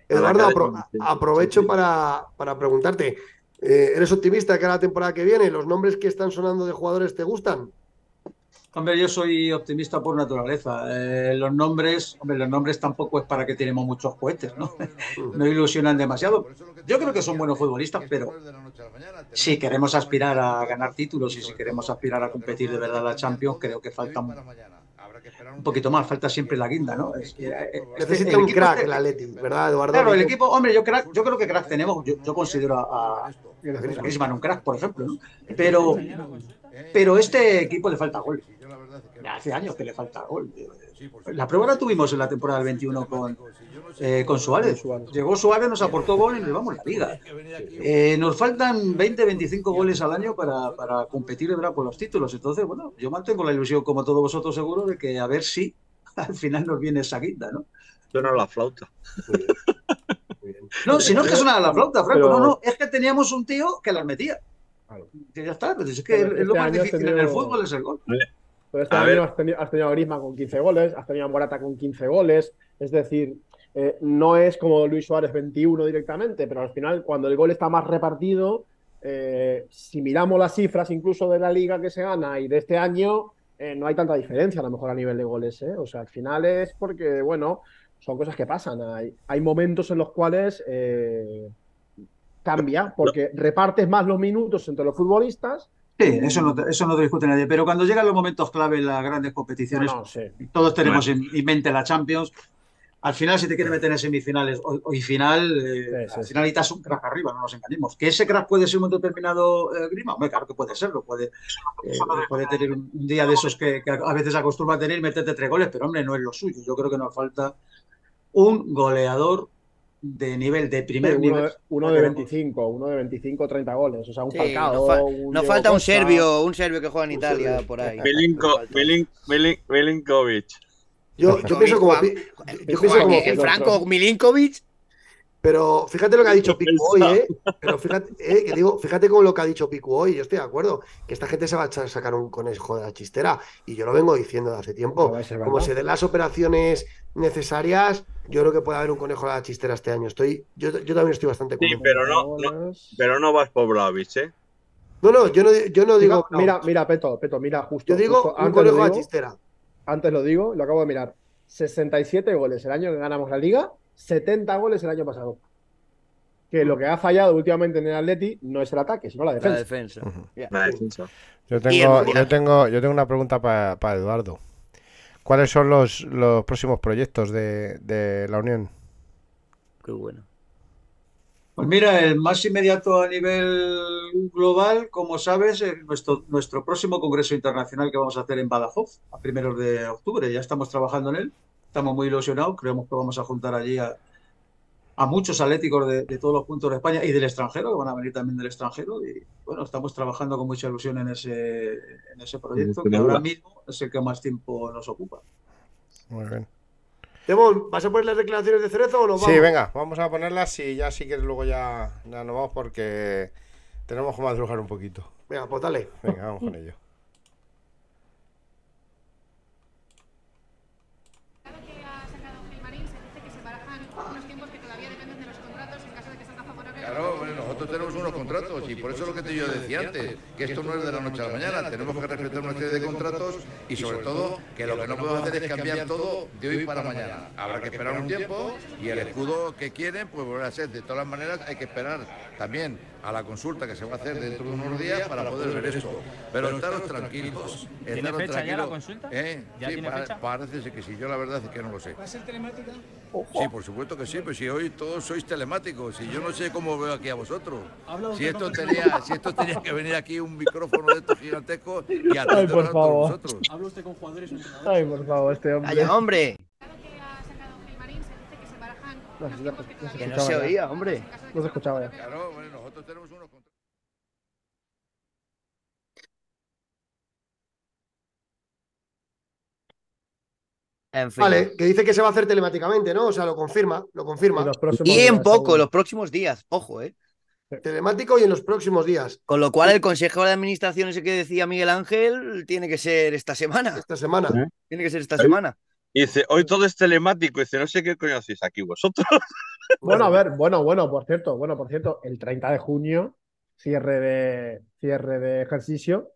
Eduardo, apro- aprovecho para, para preguntarte. eh, ¿Eres optimista que a la temporada que viene los nombres que están sonando de jugadores te gustan? Hombre, yo soy optimista por naturaleza. Eh, los nombres, hombre, los nombres tampoco es para que tenemos muchos cohetes, ¿no? No ilusionan demasiado. Yo creo que son buenos futbolistas, pero si queremos aspirar a ganar títulos y si queremos aspirar a competir de verdad a la Champions, creo que falta un, un poquito más, falta siempre la guinda, ¿no? Es que, eh, es Necesita un crack este- el Atleti, ¿verdad, Eduardo? Claro, el equipo, hombre, yo crack, yo creo que crack tenemos, yo, yo considero a, a Griezmann un crack, por ejemplo, ¿no? Pero, pero este equipo le falta gol. Hace años que le falta gol. La prueba la tuvimos en la temporada del 21 con, eh, con Suárez. Llegó Suárez, nos aportó gol y nos llevamos la liga. Eh, nos faltan 20, 25 goles al año para, para competir de verdad por los títulos. Entonces, bueno, yo mantengo la ilusión, como todos vosotros seguro, de que a ver si al final nos viene esa guinda, ¿no? Suena la flauta. No, si no es que sonaba la flauta, Franco, Pero- no, no, es que teníamos un tío que las metía. Ya está, pues es que Pero es lo este más difícil en el fútbol es el gol. Pero este año has tenido, has tenido a Griezmann con 15 goles, has tenido a Morata con 15 goles, es decir, eh, no es como Luis Suárez 21 directamente, pero al final cuando el gol está más repartido, eh, si miramos las cifras incluso de la liga que se gana y de este año, eh, no hay tanta diferencia a lo mejor a nivel de goles. O sea, al final es porque, bueno, son cosas que pasan, hay, hay momentos en los cuales cambia, porque repartes más los minutos entre los futbolistas. Sí, eso no, eso no te discute nadie. Pero cuando llegan los momentos clave en las grandes competiciones, No, no, sí. todos tenemos en, en mente la Champions. Al final, si te quieres meter en semifinales o, o y final, eh, Sí, sí, al final necesitas un crack arriba, no nos engañemos. ¿Que ese crack puede ser un momento determinado eh, Grima? Hombre, claro que puede serlo. Puede, eh, puede tener un día de esos que, que a veces acostumbra a tener y meterte tres goles, pero hombre, no es lo suyo. Yo creo que nos falta un goleador de nivel, de primer uno, nivel. uno de 25, uno de 25, 30 goles. O sea, un Sí, Falcao, nos, fa- un nos falta un Costa. serbio, un serbio que juega en Un Italia por ahí. Falta. Milin- Milin- Milinkovic. Yo, yo pienso como. Yo pienso como. que Franco Milinkovic. Pero fíjate lo que ha dicho Picu hoy. ¿eh? Pero fíjate, eh, que digo, fíjate con lo que ha dicho Picu hoy, yo estoy de acuerdo, que esta gente se va a sacar un conejo de la chistera, y yo lo vengo diciendo de hace tiempo. Como se den las operaciones necesarias, yo creo que puede haber un conejo de la chistera este año. Estoy, yo, yo también estoy bastante Sí, pero no, no, pero no vas por Vlahovic, ¿eh? No, no, yo no, yo no digo. Mira, mira, mira, Peto, Peto, mira, justo. yo digo justo un antes conejo lo de la digo, chistera. Antes lo digo, lo acabo de mirar. 67 goles el año que ganamos la liga, 70 goles el año pasado. Que lo que ha fallado últimamente en el Atleti no es el ataque, sino la La defensa. La defensa. Yo tengo, yo tengo, yo tengo una pregunta para Eduardo. ¿Cuáles son los, los próximos proyectos de, de la Unión? Qué bueno. Pues mira, el más inmediato a nivel global, como sabes, es nuestro, nuestro próximo Congreso Internacional que vamos a hacer en Badajoz a primeros de octubre. Ya estamos trabajando en él, estamos muy ilusionados, creemos que vamos a juntar allí a, a muchos atléticos de, de todos los puntos de España y del extranjero, que van a venir también del extranjero. Y bueno, estamos trabajando con mucha ilusión en ese, en ese proyecto, que ahora mismo es el que más tiempo nos ocupa. Muy bien. Demon, ¿vas a poner las declaraciones de Cerezo o no vamos? Sí, venga, vamos a ponerlas y ya si quieres luego ya, ya nos vamos porque tenemos que madrugar un poquito. Venga, pues dale. Venga, vamos con ello. que ha sacado Gilmarín se dice que se barajan unos tiempos que todavía dependen de los contratos en caso de que salga favorable. Claro, bueno, nosotros tenemos unos contratos y por eso es lo que te yo decía antes, que esto no es de la noche a la mañana, tenemos que respetar una serie de contratos y sobre todo que lo que no podemos hacer es cambiar todo de hoy para mañana. Habrá que esperar un tiempo y el escudo que quieren pues volverá a ser. De todas maneras hay que esperar también a la consulta que se va a hacer dentro de unos días para poder ver esto. Pero estaros tranquilos. ¿Tiene estaros fecha ya la tranquilos. consulta? ¿Eh? ¿Ya Sí, tiene pa- fecha? Parece que sí, yo la verdad es que no lo sé. ¿Va a ser telemática? Sí, por supuesto que sí, pues si hoy todos sois telemáticos y yo no sé cómo veo aquí a vosotros. Habla Si esto tenía, si esto tenía que venir aquí un micrófono de estos gigantescos y Ay, atenderos por a todos favor. vosotros. Habla usted con jugadores entrenadores. Ay, por favor, este hombre. Vaya, hombre. No, se- no se Que no se ya. oía, hombre. No se escuchaba ya. Claro, bueno, nosotros tenemos unos. En fin. Vale, que dice que se va a hacer telemáticamente, ¿no? O sea, lo confirma, lo confirma. Y los próximos Y en días, poco, seguro. los próximos días, ojo, ¿eh? Telemático y en los próximos días. Con lo cual el consejo de administración ese que decía Miguel Ángel tiene que ser esta semana. Esta semana. Tiene que ser esta semana. Y dice, hoy todo es telemático. Y dice, no sé qué coño hacéis aquí vosotros. Bueno, a ver, bueno, bueno, por cierto, bueno, por cierto, el 30 de junio, cierre de, cierre de ejercicio,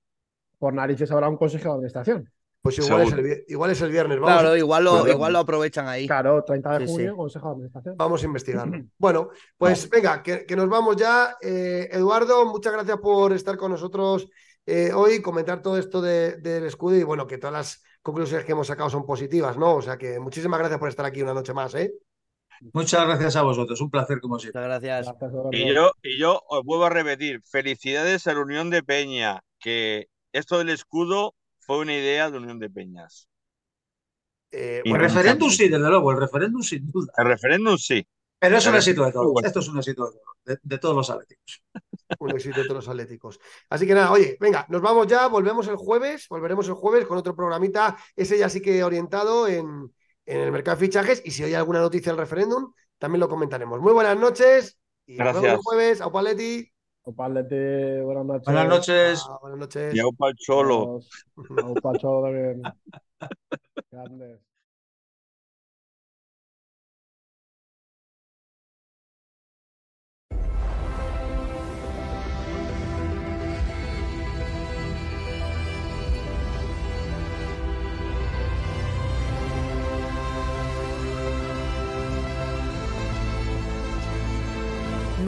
por narices habrá un consejo de administración. Pues igual es, el, igual es el viernes. Vamos, Claro, igual lo, igual lo aprovechan ahí. Claro, 30 de Sí, sí. junio, consejo de administración. vamos a investigarlo. Bueno, pues venga, que, que nos vamos ya. Eh, Eduardo, muchas gracias por estar con nosotros eh, hoy, comentar todo esto de- del escudo y bueno, que todas las conclusiones que hemos sacado son positivas, ¿no? O sea que muchísimas gracias por estar aquí una noche más, ¿eh? Muchas gracias a vosotros, un placer como siempre. Muchas gracias. Y yo, y yo os vuelvo a repetir, felicidades a la Unión de Peña, que esto del escudo fue una idea de Unión de Peñas. Eh, El referéndum sí, desde luego, el referéndum sin duda. El referéndum sí. Pero es un El éxito de referéndum, todos. bueno. Esto es un éxito de todos, de, de todos los atléticos. Un éxito de todos los atléticos. Así que nada, oye, venga, nos vamos ya, volvemos el jueves, volveremos el jueves con otro programita, ese ya sí que orientado en, en el mercado de fichajes y si hay alguna noticia del referéndum, también lo comentaremos. Muy buenas noches y nos vemos el Gracias. jueves. Au Paletti. Opalete, buenas noches. Buenas noches. Ah, buenas noches. Y el cholo. Cholo también. Grandes.